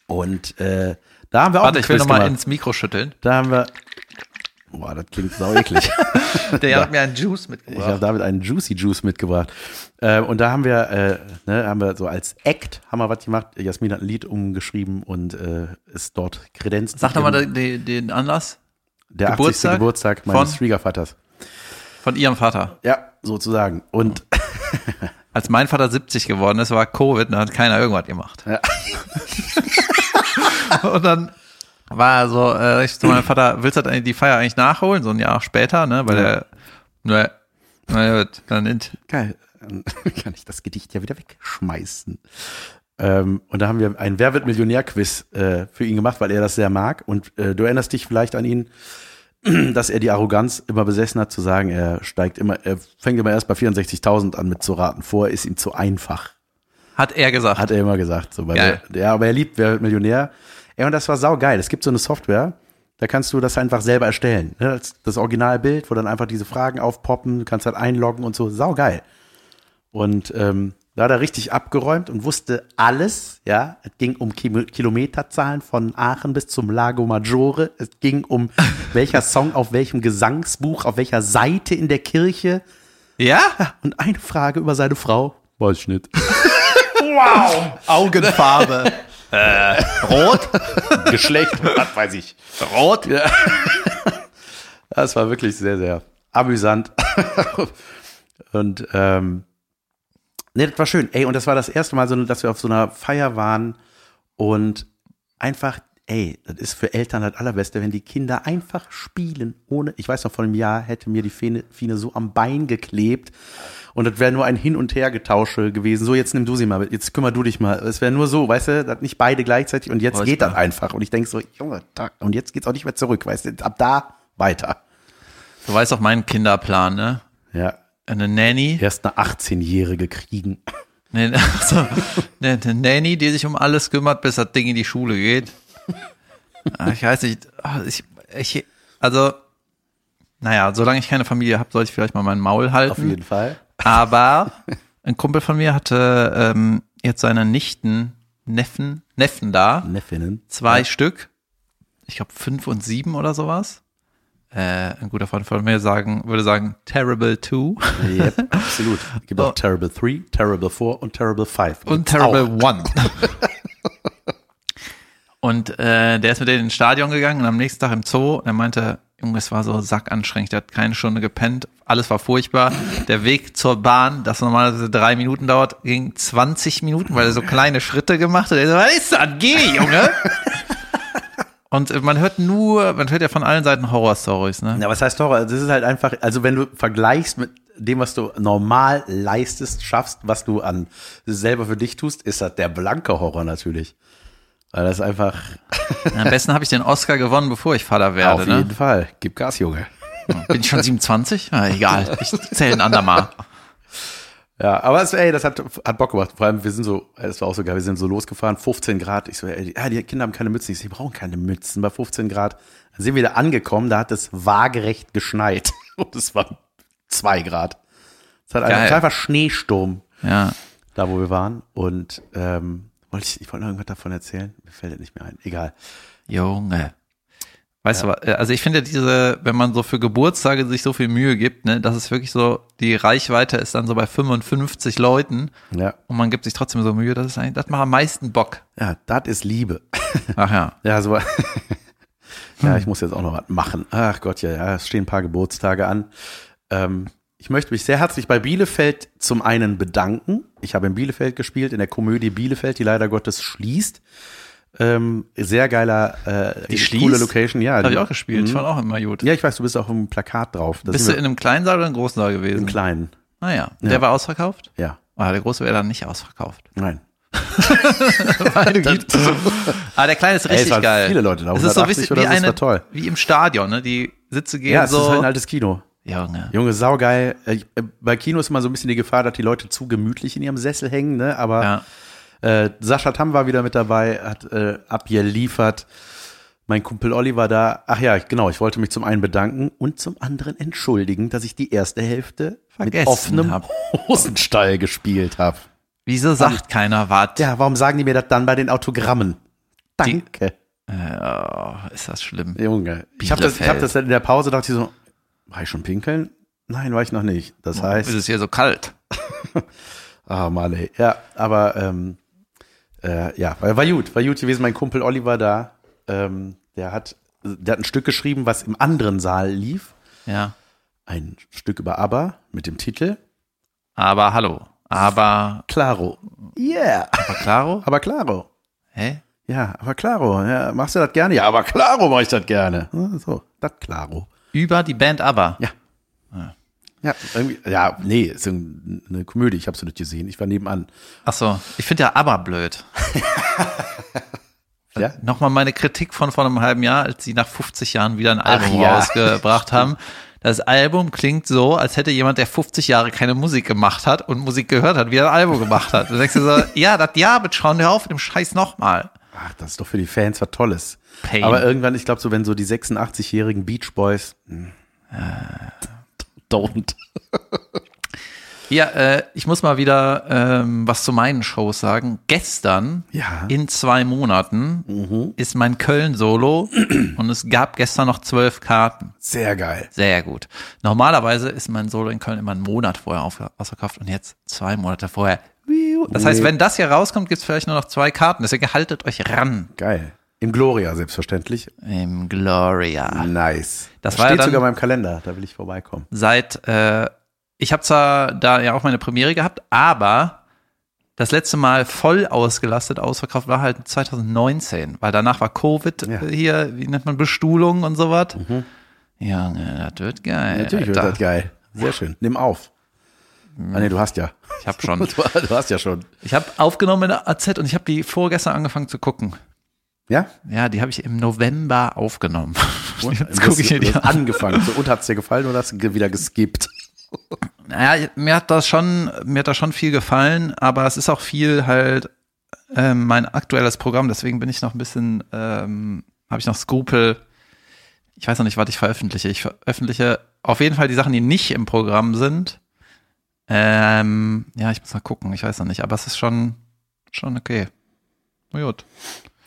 und äh, da haben wir auch Warte, ich will Quiz nochmal gemacht. ins Mikro schütteln. Da haben wir Boah, das klingt sau eklig. Der hat mir einen Juice Ich mitgebracht. habe damit einen Juicy Juice mitgebracht. Äh, und da haben wir, äh, ne, haben wir so als Act haben wir was gemacht. Jasmin hat ein Lied umgeschrieben und äh, ist dort kredenzt. Sag doch mal den, den Anlass der 80. Geburtstag Geburtstag meines von- Schwiegervaters. von ihrem Vater. Ja, sozusagen. Und Als mein Vater 70 geworden ist, war Covid und da hat keiner irgendwas gemacht. Ja. und dann war er so, äh, ich zu meinem Vater, willst du die Feier eigentlich nachholen? So ein Jahr später, ne? Weil der, ne, na gut, dann nimmt, geil, dann kann ich das Gedicht ja wieder wegschmeißen. Ähm, und da haben wir ein Wer wird Millionär-Quiz äh, für ihn gemacht, weil er das sehr mag. Und äh, du erinnerst dich vielleicht an ihn, dass er die Arroganz immer besessen hat, zu sagen, er steigt immer, er fängt immer erst bei 64.000 an mit zu raten. Vorher ist ihm zu einfach, hat er gesagt. hat er immer gesagt. So, weil Geil. Er, ja, aber er liebt Wer wird Millionär. Ja, und das war saugeil. Es gibt so eine Software, da kannst du das einfach selber erstellen. Ne? Das, das Originalbild, wo dann einfach diese Fragen aufpoppen, du kannst halt einloggen und so. Saugeil. Und ähm, da hat er richtig abgeräumt und wusste alles, ja. Es ging um Ki Kilometerzahlen von Aachen bis zum Lago Maggiore. Es ging um welcher Song auf welchem Gesangsbuch, auf welcher Seite in der Kirche. ja? Und eine Frage über seine Frau. Weiß ich nicht. Wow! Augenfarbe. äh, rot? Geschlecht, was weiß ich. Rot? Ja. Das war wirklich sehr, sehr amüsant. und ähm, nee, das war schön. Ey, und das war das erste Mal, so, dass wir auf so einer Feier waren und einfach, ey, das ist für Eltern das Allerbeste, wenn die Kinder einfach spielen, ohne, ich weiß noch, vor einem Jahr hätte mir die Fine, Fine so am Bein geklebt und das wäre nur ein Hin- und Hergetausche gewesen. So, jetzt nimm du sie mal, jetzt kümmer du dich mal. Es wäre nur so, weißt du, das nicht beide gleichzeitig und jetzt Furchtbar. geht das einfach. Und ich denk so, Junge, und jetzt geht's auch nicht mehr zurück, weißt du, ab da weiter. Du weißt doch meinen Kinderplan, ne? Ja, Eine Nanny. erst eine 18-Jährige kriegen. Ne, also, ne, eine Nanny, die sich um alles kümmert, bis das Ding in die Schule geht. Ah, Ich weiß nicht, ah, ich, ich, also, naja, solange ich keine Familie habe, sollte ich vielleicht mal mein Maul halten. Auf jeden Fall. Aber ein Kumpel von mir hatte ähm, jetzt seine Nichten, Neffen, Neffen da, Neffinnen. zwei Stück, ich glaube fünf und sieben oder sowas. Äh, ein guter Freund von mir sagen, würde sagen, Terrible Two Yep, absolut. Es gibt auch Oh. Terrible 3, Terrible 4 und Terrible 5. und Terrible One. und äh, der ist mit denen ins Stadion gegangen und am nächsten Tag im Zoo und er meinte, Junge, es war so sackanstrengend, der hat keine Stunde gepennt, alles war furchtbar. Der Weg zur Bahn, das normalerweise drei Minuten dauert, ging 20 Minuten, weil er so kleine Schritte gemacht hat. Er so, was ist das? Geh, Junge! Und man hört nur, man hört ja von allen Seiten Horror-Stories, ne? Ja, was heißt Horror? Das ist halt einfach, also wenn du vergleichst mit dem, was du normal leistest, schaffst, was du an selber für dich tust, ist das der blanke Horror natürlich. Weil das einfach Am besten habe ich den Oscar gewonnen, bevor ich Vater werde, auf ne? jeden Fall. Gib Gas, Junge. Bin ich schon 27? Na, egal, ich zähle ein andermal. Ja, aber es, ey, das hat, hat Bock gemacht. Vor allem, wir sind so, es war auch so geil, wir sind so losgefahren, 15 Grad. Ich so, ey, die, ja, die Kinder haben keine Mützen. Ich so, die brauchen keine Mützen bei 15 Grad. Dann sind wir da angekommen, da hat es waagerecht geschneit. Und es waren zwei Grad. Es hat einfach, einfach Schneesturm, Ja. da wo wir waren. Und ähm, wollte ich, ich wollte noch irgendwas davon erzählen. Mir fällt es nicht mehr ein. Egal. Junge. Weißt du was, äh, also ich finde diese, wenn man so für Geburtstage sich so viel Mühe gibt, ne, das ist wirklich so, die Reichweite ist dann so bei 55 Leuten Ja, und man gibt sich trotzdem so Mühe, das ist eigentlich, das macht am meisten Bock. ja, das ist Liebe. Ach ja. Ja, so. ja, ich muss jetzt auch noch was machen. Ach Gott, ja, ja, es stehen ein paar Geburtstage an. Ähm, ich möchte mich sehr herzlich bei Bielefeld zum einen bedanken. Ich habe in Bielefeld gespielt, in der Komödie Bielefeld, die leider Gottes schließt. Ähm, sehr geiler, äh, Die coole schließt? Location, ja. Habe ich auch gespielt, ich Mhm. fand auch immer gut. Ja, ich weiß, du bist auch im Plakat drauf. Da Bist du in einem kleinen Saal oder einem großen Saal im gewesen? Kleinen. Naja, Ja. der war ausverkauft? Ja, Ah, der große wäre dann nicht ausverkauft. nein. Güte. Ah, der kleine ist Ey, es richtig geil. viele Leute da, Es ist so 180 wichtig, wie, das eine, war toll. wie im Stadion, ne? Die Sitze gehen Ja, es so. ist halt ein altes Kino. Junge. Junge, saugeil. Äh, ich- äh, Bei Kino ist immer so ein bisschen die Gefahr, dass die Leute zu gemütlich in ihrem Sessel hängen, ne? Aber Ja. Äh, Sascha Tam war wieder mit dabei, hat äh, abgeliefert. Mein Kumpel Olli war da. Ach ja, genau, ich wollte mich zum einen bedanken und zum anderen entschuldigen, dass ich die erste Hälfte Vergessen mit offenem hab. Hosenstall gespielt habe. Wieso sagt keiner was? Ja, warum sagen die mir das dann bei den Autogrammen? Danke, Äh, oh, ist das schlimm. Junge. Ich habe das, ich hab das in der Pause, dachte ich so, war ich schon pinkeln? Nein, war ich noch nicht. Das heißt, Ist es hier so kalt? Ah, Mann, ey. Ja, aber ähm, äh, ja, war, gut, war gut gewesen. Mein Kumpel Oliver da, ähm, der hat, der hat ein Stück geschrieben, was im anderen Saal lief. Ja. Ein Stück über ABBA mit dem Titel Aber hallo. Aber, Claro. Yeah. aber claro? Aber Claro. Hä? Ja, aber Claro. Ja, machst du das gerne? Ja, aber Claro mach ich das gerne. So, das Claro. Über die Band aber. Ja. Ja, irgendwie, ja, nee, ist eine Komödie, ich habe sie nicht gesehen, ich war nebenan. Ach so. Ich finde ja aber blöd. Ja? Nochmal meine Kritik von vor einem halben Jahr, als sie nach 50 Jahren wieder ein Album ja. rausgebracht haben. Das Album klingt so, als hätte jemand, der 50 Jahre keine Musik gemacht hat und Musik gehört hat, wieder ein Album gemacht hat. Du denkst dir so, ja, das Jahr wird schauen, hör auf mit dem Scheiß nochmal. Ach, das ist doch für die Fans was Tolles. Pain. Aber irgendwann, ich glaube, so wenn so die 86-jährigen Beach Boys. hm, Don't. Ja, äh, ich muss mal wieder ähm, was zu meinen Shows sagen. Gestern, Ja. in zwei Monaten, ist mein Köln-Solo und es gab gestern noch zwölf Karten. Sehr geil. Sehr gut. Normalerweise ist mein Solo in Köln immer einen Monat vorher auf, ausverkauft und jetzt zwei Monate vorher. Das heißt, wenn das hier rauskommt, gibt's vielleicht nur noch zwei Karten. Deswegen haltet euch ran Geil. Im Gloria, selbstverständlich. im Gloria. Nice. Das Das war ja steht dann- sogar in meinem Kalender, da will ich vorbeikommen. Seit, äh, ich habe zwar da ja auch meine Premiere gehabt, aber das letzte Mal voll ausgelastet, ausverkauft war halt 2019, weil danach war Covid Ja. hier, wie nennt man, Bestuhlung und sowas. Ja, ne, das wird geil. Natürlich wird Alter. das geil. Sehr schön. Nimm auf. Ah, nee, du hast ja. Ich habe schon. Du hast ja schon. Ich habe aufgenommen in der AZ und ich habe die vorgestern angefangen zu gucken. Ja? Ja, die habe ich im November aufgenommen. Und Jetzt gucke ich mir die an. angefangen. So, und hat's dir gefallen oder hast du wieder geskippt? Naja, mir hat das schon, mir hat das schon viel gefallen, aber es ist auch viel halt ähm, mein aktuelles Programm, deswegen bin ich noch ein bisschen, ähm, habe ich noch Skrupel. Ich weiß noch nicht, was ich veröffentliche. Ich veröffentliche auf jeden Fall die Sachen, die nicht im Programm sind. Ähm, ja, ich muss mal gucken, ich weiß noch nicht, aber es ist schon, schon okay. Na gut.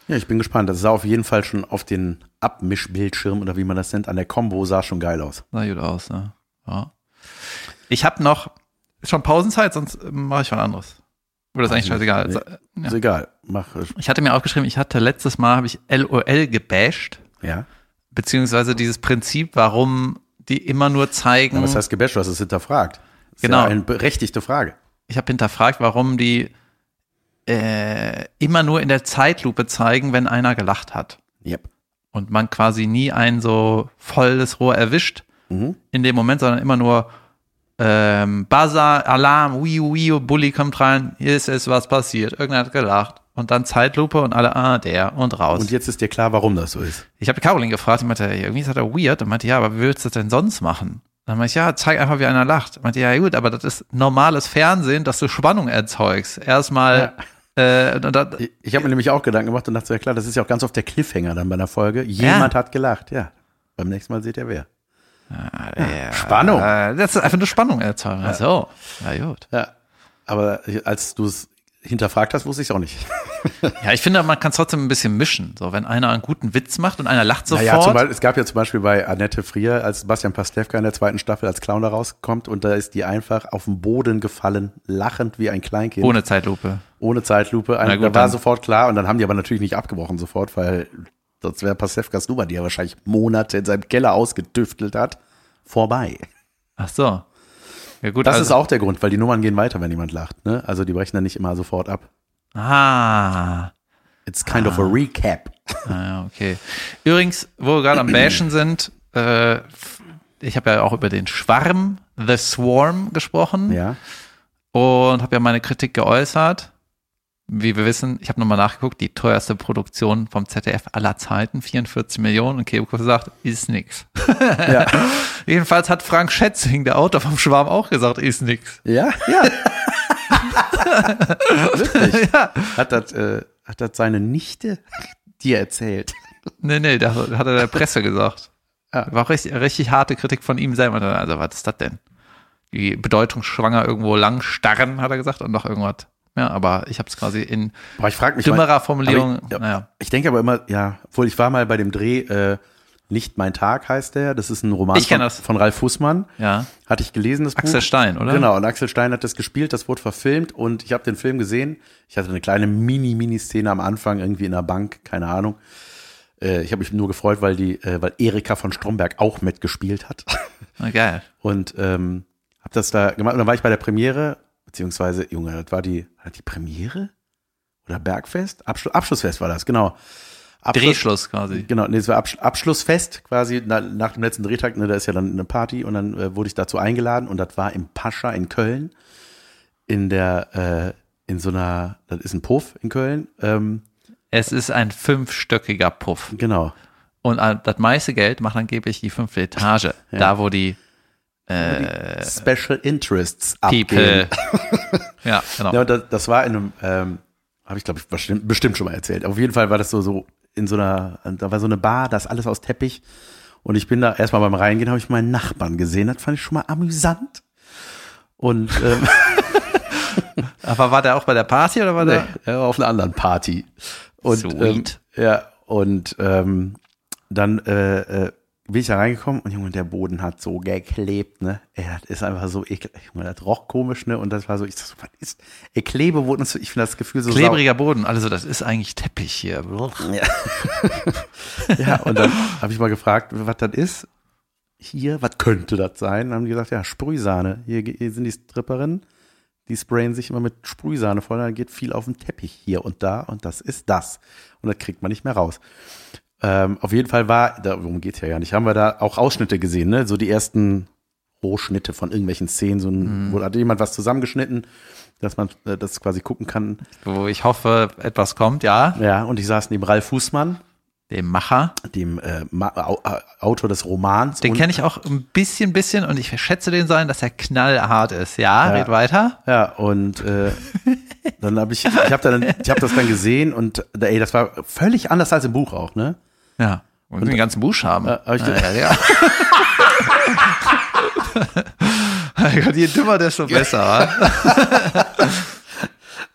Ja, ich bin gespannt. Das sah auf jeden Fall schon auf den Abmischbildschirm oder wie man das nennt, an der Combo sah schon geil aus. Sah gut aus, ne? Ja. Ich habe noch, ist schon Pausenzeit, sonst mache ich was anderes. Oder ist eigentlich scheißegal. nee. Ja. Ist egal. Mach, Ich hatte mir aufgeschrieben, ich hatte letztes Mal, habe ich LOL gebasht, ja. beziehungsweise dieses Prinzip, warum die immer nur zeigen, ja was heißt gebasht? Du hast es hinterfragt. Das ist Genau. Ja eine berechtigte Frage. ich habe hinterfragt, warum die äh, immer nur in der Zeitlupe zeigen, wenn einer gelacht hat. Yep. Und man quasi nie ein so volles Rohr erwischt Mhm. in dem Moment, sondern immer nur ähm, Buzzer, Alarm, Wii, Wii, Bully kommt rein, hier ist es was passiert, irgendwer hat gelacht, und dann Zeitlupe und alle, ah, der und raus. Und jetzt ist dir klar, warum das so ist. ich habe Caroline gefragt, die meinte, irgendwie ist das ja weird. Und meinte, ja, aber wie willst du das denn sonst machen? Dann meinte ich, ja, zeig einfach, wie einer lacht. Meinte, ja, gut, aber das ist normales Fernsehen, dass du Spannung erzeugst. Erstmal, äh, dann, Ich, ich habe mir nämlich auch Gedanken gemacht und dachte, ja klar, das ist ja auch ganz oft der Cliffhanger dann bei einer Folge. Jemand hat gelacht, ja. Beim nächsten Mal seht ihr wer. ja, Spannung. Das ist einfach eine Spannung erzeugen. Ach so, ja gut. Ja. Aber als du es hinterfragt hast, wusste ich es auch nicht. Ja, ich finde, man kann es trotzdem ein bisschen mischen. So, wenn einer einen guten Witz macht und einer lacht sofort. Naja, Beispiel, es gab ja zum Beispiel bei Annette Frier, als Bastian Pastewka in der zweiten Staffel als Clown da rauskommt und da ist die einfach auf den Boden gefallen, lachend wie ein Kleinkind. ohne Zeitlupe. Ohne Zeitlupe. Ein, gut, da war sofort klar und dann haben die aber natürlich nicht abgebrochen sofort, weil sonst wäre Pastewkas Nummer, die er wahrscheinlich Monate in seinem Keller ausgetüftelt hat, vorbei. Ach so. Ja gut, Das also, ist auch der Grund, weil die Nummern gehen weiter, wenn jemand lacht. Ne? Also die brechen dann nicht immer sofort ab. Ah. It's kind of a recap. Ah, okay. Übrigens, wo wir gerade am Bashen sind, äh, ich habe ja auch über den Schwarm, The Swarm, gesprochen Ja. und habe ja meine Kritik geäußert. Wie wir wissen, ich habe nochmal nachgeguckt, die teuerste Produktion vom ZDF aller Zeiten, 44 Millionen. Und Kebko sagt, ist nix. Ja. Jedenfalls hat Frank Schätzing, der Autor vom Schwarm, auch gesagt, ist nix. Ja? Ja. Wirklich? Hat das, äh, hat das seine Nichte dir erzählt? Nee, nee, da hat er der Presse gesagt. Ja. War auch richtig, richtig harte Kritik von ihm selber. Also, was ist das denn? Die bedeutungsschwanger irgendwo lang starren, hat er gesagt, und noch irgendwas. Ja, aber ich habe es quasi in Boah, ich frage mich dümmerer mal- Formulierung. Ich, ja, naja. ich denke aber immer, ja, obwohl ich war mal bei dem Dreh, äh, Nicht mein Tag heißt der. Das ist ein Roman Ich von, das. von Ralf Fußmann. Ja. Hatte ich gelesen, das Axel Buch. Stein, oder? Genau, und Axel Stein hat das gespielt, das wurde verfilmt und ich habe den Film gesehen. Ich hatte eine kleine Mini-Mini-Szene am Anfang, irgendwie in der Bank, keine Ahnung. Äh, ich habe mich nur gefreut, weil die, äh, weil Erika von Stromberg auch mitgespielt hat. Na, geil. Und ähm, habe das da gemacht. Und dann war ich bei der Premiere, beziehungsweise, Junge, das war die, die Premiere? Oder Bergfest? Abschlu Abschlussfest war das, genau. Abschluss- Drehschluss quasi. Genau, nee, es war Absch Abschlussfest quasi na, nach dem letzten Drehtag, ne, da ist ja dann eine Party und dann äh, wurde ich dazu eingeladen und das war im Pascha in Köln in der äh, in so einer, das ist ein Puff in Köln, ähm, Es ist ein fünfstöckiger Puff. genau. Und äh, das meiste Geld macht angeblich die fünfte Etage. Da, wo die äh, Special Interests People. abgehen. ja, genau. Ja, das, das war in einem, ähm, habe ich glaube ich bestimmt, bestimmt schon mal erzählt. Auf jeden Fall war das so so in so einer, da war so eine Bar, das alles aus Teppich. Und ich bin da erstmal beim Reingehen, habe ich meinen Nachbarn gesehen. Das fand ich schon mal amüsant. Und ähm, Aber war der auch bei der Party oder war Nee, der? ja, auf einer anderen Party. Und, Sweet. Ähm, ja, und ähm, dann äh, äh, bin ich da reingekommen und Junge, der Boden hat so geklebt, ne? Er das ist einfach so ekel. Junge, das roch komisch, ne? Und das war so, ich so, was ist? Ey, Klebeboden so, ich finde das Gefühl so Klebriger Boden. Also, das ist eigentlich Teppich hier. sau. Ja, und dann habe ich mal gefragt, was das ist. Hier, was könnte das sein? Dann haben die gesagt, ja, Sprühsahne. Hier, hier sind die Stripperinnen, die sprayen sich immer mit Sprühsahne voll, dann geht viel auf den Teppich hier und da und das ist das. Und das kriegt man nicht mehr raus. Ähm, auf jeden Fall war, darum geht's ja gar nicht, haben wir da auch Ausschnitte gesehen, ne? So die ersten Rohschnitte von irgendwelchen Szenen, so ein, wo hat jemand was zusammengeschnitten, dass man äh, das quasi gucken kann. Wo ich hoffe, etwas kommt, ja. Ja, und ich saß neben Ralf Fußmann, Dem Macher. dem äh, Ma Au Autor des Romans. Den kenne ich auch ein bisschen, bisschen und ich schätze den sein, dass er knallhart ist. Ja, Ja. red weiter. Ja, und äh, dann habe ich, ich habe dann, ich habe das dann gesehen und ey, das war völlig anders als im Buch auch, ne? Ja. Und den ganzen Buchstaben. Ja, hab ich- ja, ja. Mein Gott, je dümmer, desto besser.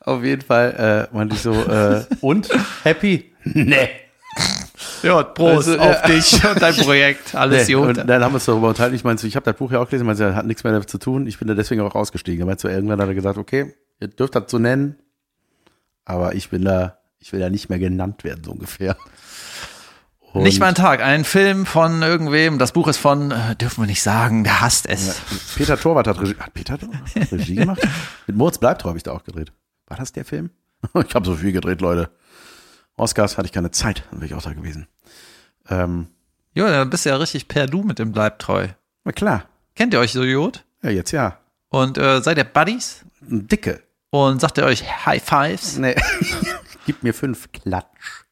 Auf jeden Fall äh, meinte ich so, äh, und happy? Nee. Ja, Prost Also, auf ja. dich und dein Projekt. Alles nee. gut. Und dann haben wir uns darüber unterhalten. Ich meinte, so, ich habe das Buch ja auch gelesen, meinte, das hat nichts mehr damit zu tun. Ich bin da deswegen auch ausgestiegen. Meinte so, irgendwann hat er gesagt, okay, ihr dürft das so nennen, aber ich bin da, ich will da nicht mehr genannt werden, so ungefähr. Und Nicht mein Tag. Ein Film von irgendwem. Das Buch ist von, äh, dürfen wir nicht sagen, der hasst es. Peter Torwart hat Regie, hat Peter Torwart Regie gemacht? Mit Moritz Bleibtreu habe ich da auch gedreht. War das der Film? Ich habe so viel gedreht, Leute. Oscars hatte ich keine Zeit, dann wäre ich auch da gewesen. Ähm, Jo, dann bist du ja richtig per Du mit dem Bleibtreu. na klar. Kennt ihr euch so Jod? Ja, jetzt ja. Und äh, seid ihr Buddies? Ein Dicke. Und sagt ihr euch High Fives? Nee. Gib mir fünf Klatsch.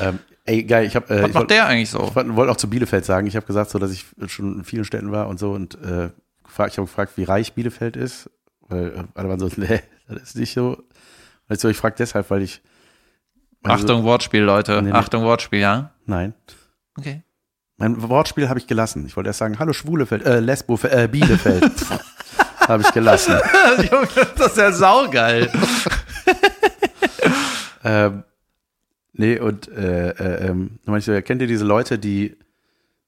ähm, ey, geil, ich habe. Äh, Was macht wollt- der eigentlich so? Ich wollte wollt auch zu Bielefeld sagen. Ich habe gesagt, so, dass ich schon in vielen Städten war und so und äh, gefragt, ich habe gefragt, wie reich Bielefeld ist, weil äh, alle waren so, nee, das ist nicht so. Also ich frage deshalb, weil ich. meine, Achtung, Wortspiel, Leute. Nee, nee. Achtung, Wortspiel, ja? Nein. Okay. Mein Wortspiel habe ich gelassen. Ich wollte erst sagen, hallo Schwulefeld, äh, Lesbo, äh, Bielefeld. habe ich gelassen. Das ist ja saugeil. Ähm, nee, und äh, äh, ähm, ja, kennt ihr diese Leute, die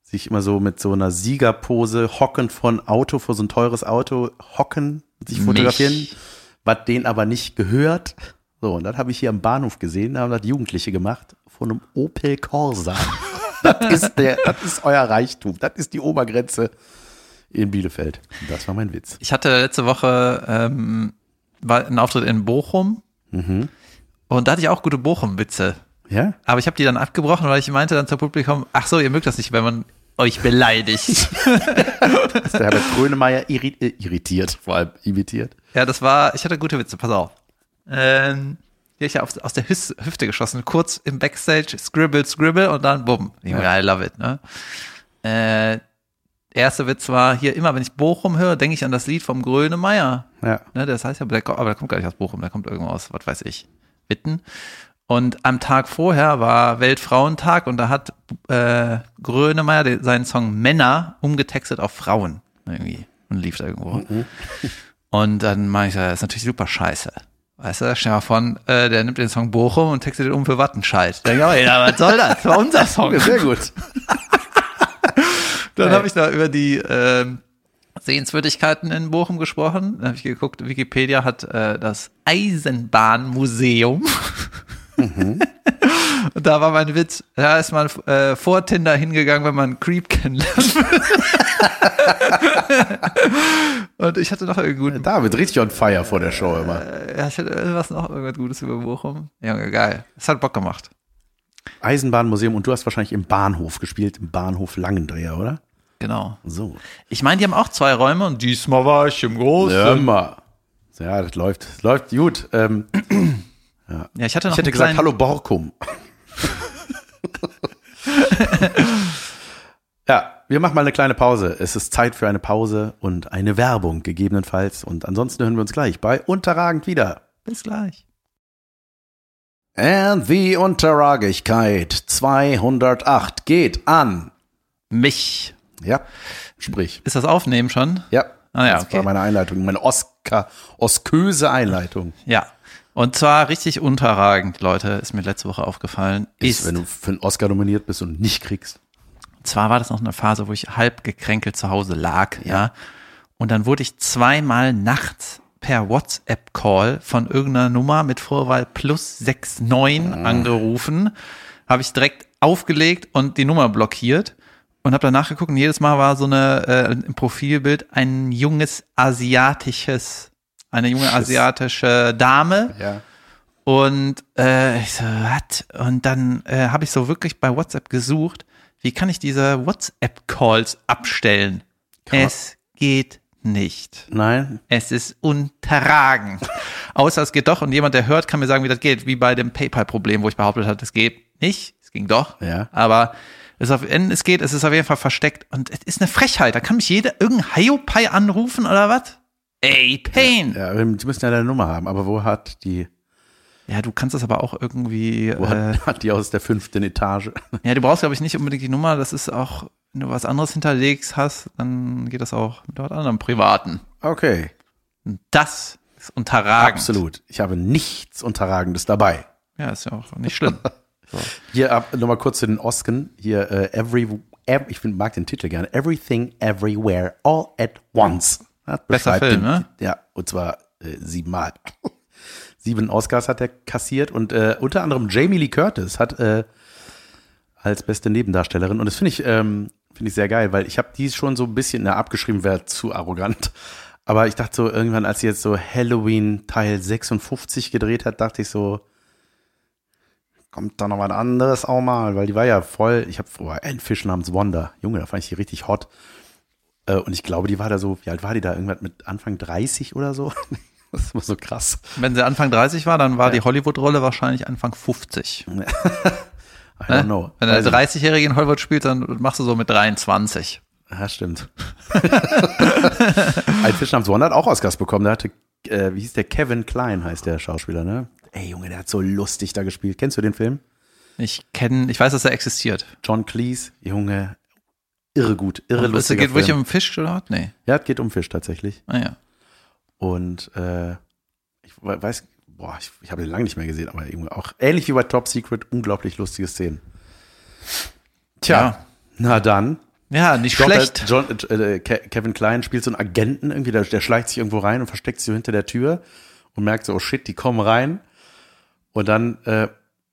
sich immer so mit so einer Siegerpose hocken von Auto, vor so ein teures Auto hocken, sich fotografieren, Mich. was denen aber nicht gehört. So, und dann habe ich hier am Bahnhof gesehen, da haben das Jugendliche gemacht, von einem Opel Corsa. das ist der, das ist euer Reichtum, das ist die Obergrenze in Bielefeld. Das war mein Witz. Ich hatte letzte Woche ähm, war ein Auftritt in Bochum Mhm. und da hatte ich auch gute Bochum-Witze. Ja? Aber ich habe die dann abgebrochen, weil ich meinte dann zum Publikum, ach so, ihr mögt das nicht, wenn man euch beleidigt. Ist der Herbert Grönemeyer irri äh, irritiert, vor allem imitiert. ja, das war, ich hatte gute Witze, pass auf. Ähm, die hab ich auf, aus der Hüs Hüfte geschossen, kurz im Backstage, scribble, scribble und dann bumm. Junge, I love it, ne? Äh, erste Witz war hier immer, wenn ich Bochum höre, denke ich an das Lied vom Grönemeyer. Ja. Ne, das heißt ja, aber der, ko- aber der kommt gar nicht aus Bochum, der kommt irgendwo aus, was weiß ich, Witten. Und am Tag vorher war Weltfrauentag und da hat äh, Grönemeyer seinen Song Männer umgetextet auf Frauen irgendwie und lief da irgendwo. Und dann meine ich, das ist natürlich super scheiße. Weißt du, stell dir mal von, äh, der nimmt den Song Bochum und textet den um für Wattenscheid. Denk ich, oh, ja, was soll das? Das war unser Song. Sehr gut. Dann habe ich da über die ähm, Sehenswürdigkeiten in Bochum gesprochen. Dann habe ich geguckt, Wikipedia hat äh, das Eisenbahnmuseum. Mhm. Und da war mein Witz, da ist man äh, vor Tinder hingegangen, wenn man einen Creep kennenlernt. Und ich hatte noch irgendwie gut, David, richtig on fire vor der Show immer. ja, ich hatte irgendwas noch, irgendwas Gutes über Bochum. Junge, geil. Das hat Bock gemacht. Eisenbahnmuseum und du hast wahrscheinlich im Bahnhof gespielt, im Bahnhof Langendreher, oder? Genau. So. Ich meine, die haben auch zwei Räume und diesmal war ich im Großen. mal. Ja, das läuft, das läuft gut. Ähm, Ja, ich hatte noch ich hätte gesagt, hallo Borkum. ja, wir machen mal eine kleine Pause. Es ist Zeit für eine Pause und eine Werbung gegebenenfalls. Und ansonsten hören wir uns gleich bei Unterragend wieder. Bis gleich. And the Unterragigkeit 208 geht an. Mich. Ja, sprich. Ist das Aufnehmen schon? Ja. Ah ja, das okay. war meine Einleitung, meine Oscar, osköse Einleitung. Ja. Und zwar richtig unterragend, Leute, ist mir letzte Woche aufgefallen. Ist, Ist, wenn du für einen Oscar nominiert bist und nicht kriegst. zwar war das noch eine Phase, wo ich halb gekränkelt zu Hause lag, ja. Und dann wurde ich zweimal nachts per WhatsApp-Call von irgendeiner Nummer mit Vorwahl plus 69 angerufen. Habe ich direkt aufgelegt und die Nummer blockiert und habe danach geguckt und jedes Mal war so eine äh, im Profilbild ein junges asiatisches, eine junge asiatische Dame. Ja. Und äh, ich so, was? Und dann äh, habe ich so wirklich bei WhatsApp gesucht, wie kann ich diese WhatsApp-Calls abstellen? Es geht nicht. Nein. Es ist unterragend. Außer es geht doch und jemand, der hört, kann mir sagen, wie das geht. Wie bei dem PayPal-Problem, wo ich behauptet habe, es geht nicht. Es ging doch. Ja. Aber es, auf, es geht, es ist auf jeden Fall versteckt. Und es ist eine Frechheit. Da kann mich jeder irgendein Hiopai anrufen oder was? Ey, Pain. Ja, Ja, die müssen ja deine Nummer haben, aber wo hat die, du kannst das aber auch irgendwie. wo Äh, hat, hat die aus der fünften Etage? Ja, du brauchst, glaube ich, nicht unbedingt die Nummer. Das ist auch, wenn du was anderes hinterlegst hast, dann geht das auch mit was anderem Privaten. Okay. Das ist unterragend. Absolut. Ich habe nichts Unterragendes dabei. Ja, ist ja auch nicht schlimm. Hier ab, nochmal kurz zu den Osken. Hier, äh, every, ev ich find, mag den Titel gerne. Everything, Everywhere, All at Once. Das Besser Film, den, ne? Ja, und zwar äh, siebenmal. Sieben Oscars hat er kassiert und äh, unter anderem Jamie Lee Curtis hat äh, als beste Nebendarstellerin und das finde ich, ähm, finde ich sehr geil, weil ich habe die schon so ein bisschen, na, abgeschrieben wäre zu arrogant. Aber ich dachte so, irgendwann, als sie jetzt so Halloween Teil 56 gedreht hat, dachte ich so, kommt da noch was anderes auch mal, weil die war ja voll, ich habe vorher einen Fisch namens Wanda, Junge, da fand ich die richtig hot. Äh, Und ich glaube, die war da so, wie alt war die da? Irgendwas mit Anfang 30 oder so? Das ist immer so krass. Wenn sie Anfang 30 war, dann war die Hollywood-Rolle wahrscheinlich Anfang 50. I don't know. Wenn du ich- 30-Jährige in Hollywood spielst, dann machst du so mit 23. Ja, stimmt. Ein Fisch namens Wonder hat auch Oscars bekommen. Der hatte, äh, wie hieß der? Kevin Klein heißt der Schauspieler, ne? Ey, Junge, der hat so lustig da gespielt. Kennst du den Film? Ich kenne, ich weiß, dass er existiert. John Cleese, Junge, irre gut, irre Es lustiger geht wirklich Film. um Fisch oder was? Nee. Ja, es geht um Fisch tatsächlich. Ah, ja. Und äh, ich we- weiß, boah, ich, ich habe den lange nicht mehr gesehen, aber irgendwie auch ähnlich wie bei Top Secret, unglaublich lustige Szenen. Tja, Ja. na dann. Ja, nicht Ich glaub, schlecht. John, äh, Ke- Kevin Klein spielt so einen Agenten irgendwie, der, der schleicht sich irgendwo rein und versteckt sich so hinter der Tür und merkt so, oh shit, die kommen rein. Und dann, äh,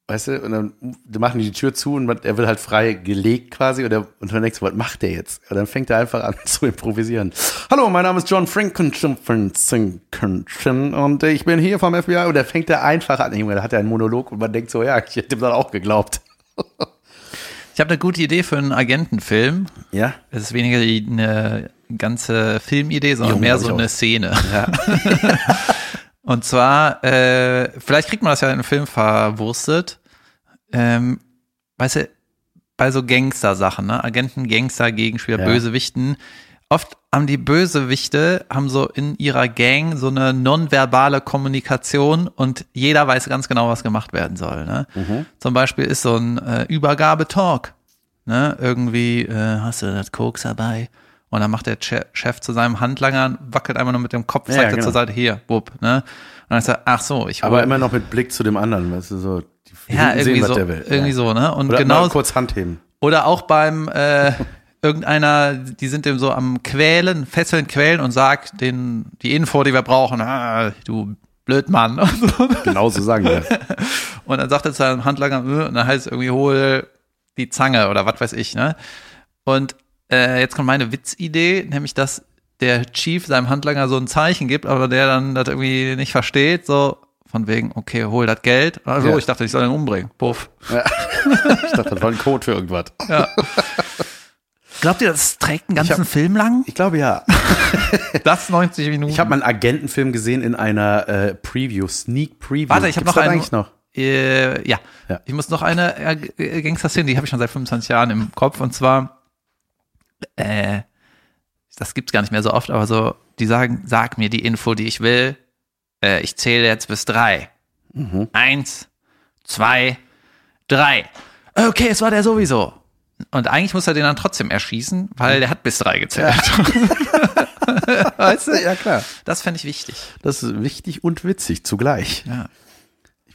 weißt du, und dann machen die die Tür zu und man, er wird halt frei gelegt quasi und, er, und dann denkst du, was macht der jetzt? Und dann fängt er einfach an zu improvisieren. Hallo, mein Name ist John Frankenstein und ich bin hier vom FBI und dann fängt er einfach an. Junge, da hat er einen Monolog und man denkt so, ja, ich hätte ihm dann auch geglaubt. Ich habe eine gute Idee für einen Agentenfilm. Ja? Es ist weniger eine ganze Filmidee, sondern Junge, mehr so eine Szene. Ja. Und zwar, äh, vielleicht kriegt man das ja in einem Film verwurstet. Ähm, weißt du, bei so Gangster-Sachen, ne? Agenten, Gangster, Gegenspieler, Ja. Bösewichten. Oft haben die Bösewichte, haben so in ihrer Gang so eine nonverbale Kommunikation und jeder weiß ganz genau, was gemacht werden soll. Ne? Zum Beispiel ist so ein äh, Übergabetalk. Ne? Irgendwie äh, hast du das Koks dabei und dann macht der Che Chef zu seinem Handlanger, wackelt einmal nur mit dem Kopf, Ja, zeigt er genau. zur Seite, hier, wupp. Ne? Und dann sagt er, ach so, ich Aber immer noch mit Blick zu dem anderen, weißt du, so. Die ja, irgendwie was so, der will. irgendwie ja. so, ne? Und Oder genau kurz Hand heben. oder auch beim äh, irgendeiner, die sind dem so am Quälen, Fesseln, Quälen und sagt den die Info, die wir brauchen, ah, du Blödmann. So. Genau so sagen wir. und dann sagt er zu seinem Handlanger, äh, und dann heißt es irgendwie, hol die Zange oder was weiß ich, ne? Und äh, jetzt kommt meine Witzidee, nämlich dass der Chief seinem Handlanger so ein Zeichen gibt, aber der dann das irgendwie nicht versteht, so von wegen, okay, hol das Geld. Also Ja. ich dachte, ich soll ihn umbringen. Puff. Ich dachte, das war ein Code für irgendwas. Glaubt ihr, das trägt einen ganzen hab- Film lang? Ich glaube ja. Das 90 Minuten. Ich habe mal einen Agentenfilm gesehen in einer äh, Preview, Sneak Preview. Warte, ich habe noch einen. eigentlich noch. Äh, ja. Ja. ich muss noch eine äh, Gangster-Szene, die habe ich schon seit 25 Jahren im Kopf. Und zwar, äh, das gibt's gar nicht mehr so oft, aber so, die sagen, sag mir die Info, die ich will. Äh, ich zähle jetzt bis drei. Mhm. Eins, zwei, drei. Okay, es war der sowieso. Und eigentlich muss er den dann trotzdem erschießen, weil der hat bis drei gezählt. weißt du? Ja, klar. Das fände ich wichtig. Das ist wichtig und witzig zugleich. Ja.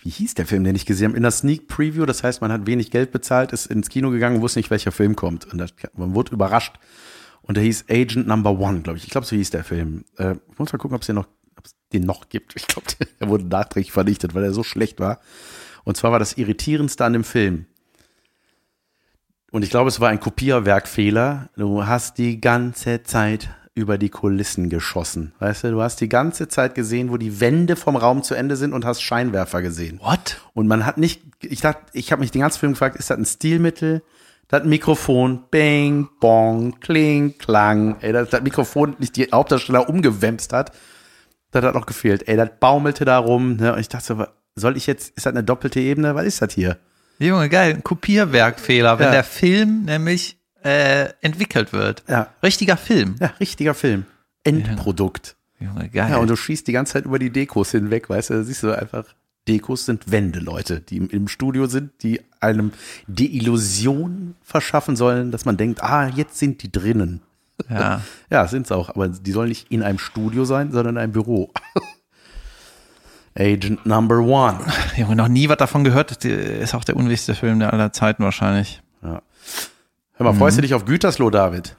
Wie hieß der Film, den ich gesehen habe? In der Sneak Preview, das heißt, man hat wenig Geld bezahlt, ist ins Kino gegangen wusste nicht, welcher Film kommt. Und das, man wurde überrascht. Und der hieß Agent Number One, glaube ich. Ich glaube, so hieß der Film. Äh, ich muss mal gucken, ob es den den noch gibt. Ich glaube, der wurde nachträglich vernichtet, weil er so schlecht war. Und zwar war das Irritierendste an dem Film. Und ich glaube, es war ein Kopierwerkfehler. Du hast die ganze Zeit über die Kulissen geschossen. Weißt du, du hast die ganze Zeit gesehen, wo die Wände vom Raum zu Ende sind und hast Scheinwerfer gesehen. What? Und man hat nicht, ich dachte, ich habe mich den ganzen Film gefragt, ist das ein Stilmittel? Das Mikrofon, bang, bong, kling, klang. Ey, dass das Mikrofon nicht die Hauptdarsteller umgewämst hat, das hat noch gefehlt. Ey, das baumelte da rum. Ne? Und ich dachte so, soll ich jetzt, ist das eine doppelte Ebene? Was ist das hier? Junge, geil. Ein Kopierwerkfehler, wenn Ja. der Film nämlich äh, entwickelt wird. Ja. Richtiger Film. Ja, richtiger Film. Endprodukt. Junge, geil. Ja, und du schießt die ganze Zeit über die Dekos hinweg, weißt du, da siehst du einfach, Dekos sind Wände, Leute, die im, im Studio sind, die einem die Illusion verschaffen sollen, dass man denkt, ah, jetzt sind die drinnen. ja. Ja, sind's auch, aber die sollen nicht in einem Studio sein, sondern in einem Büro. Agent Number One. Junge, noch nie was davon gehört. Ist auch der unwichtigste Film der aller Zeiten wahrscheinlich. Ja. Hör mal, freust du dich auf Gütersloh, David?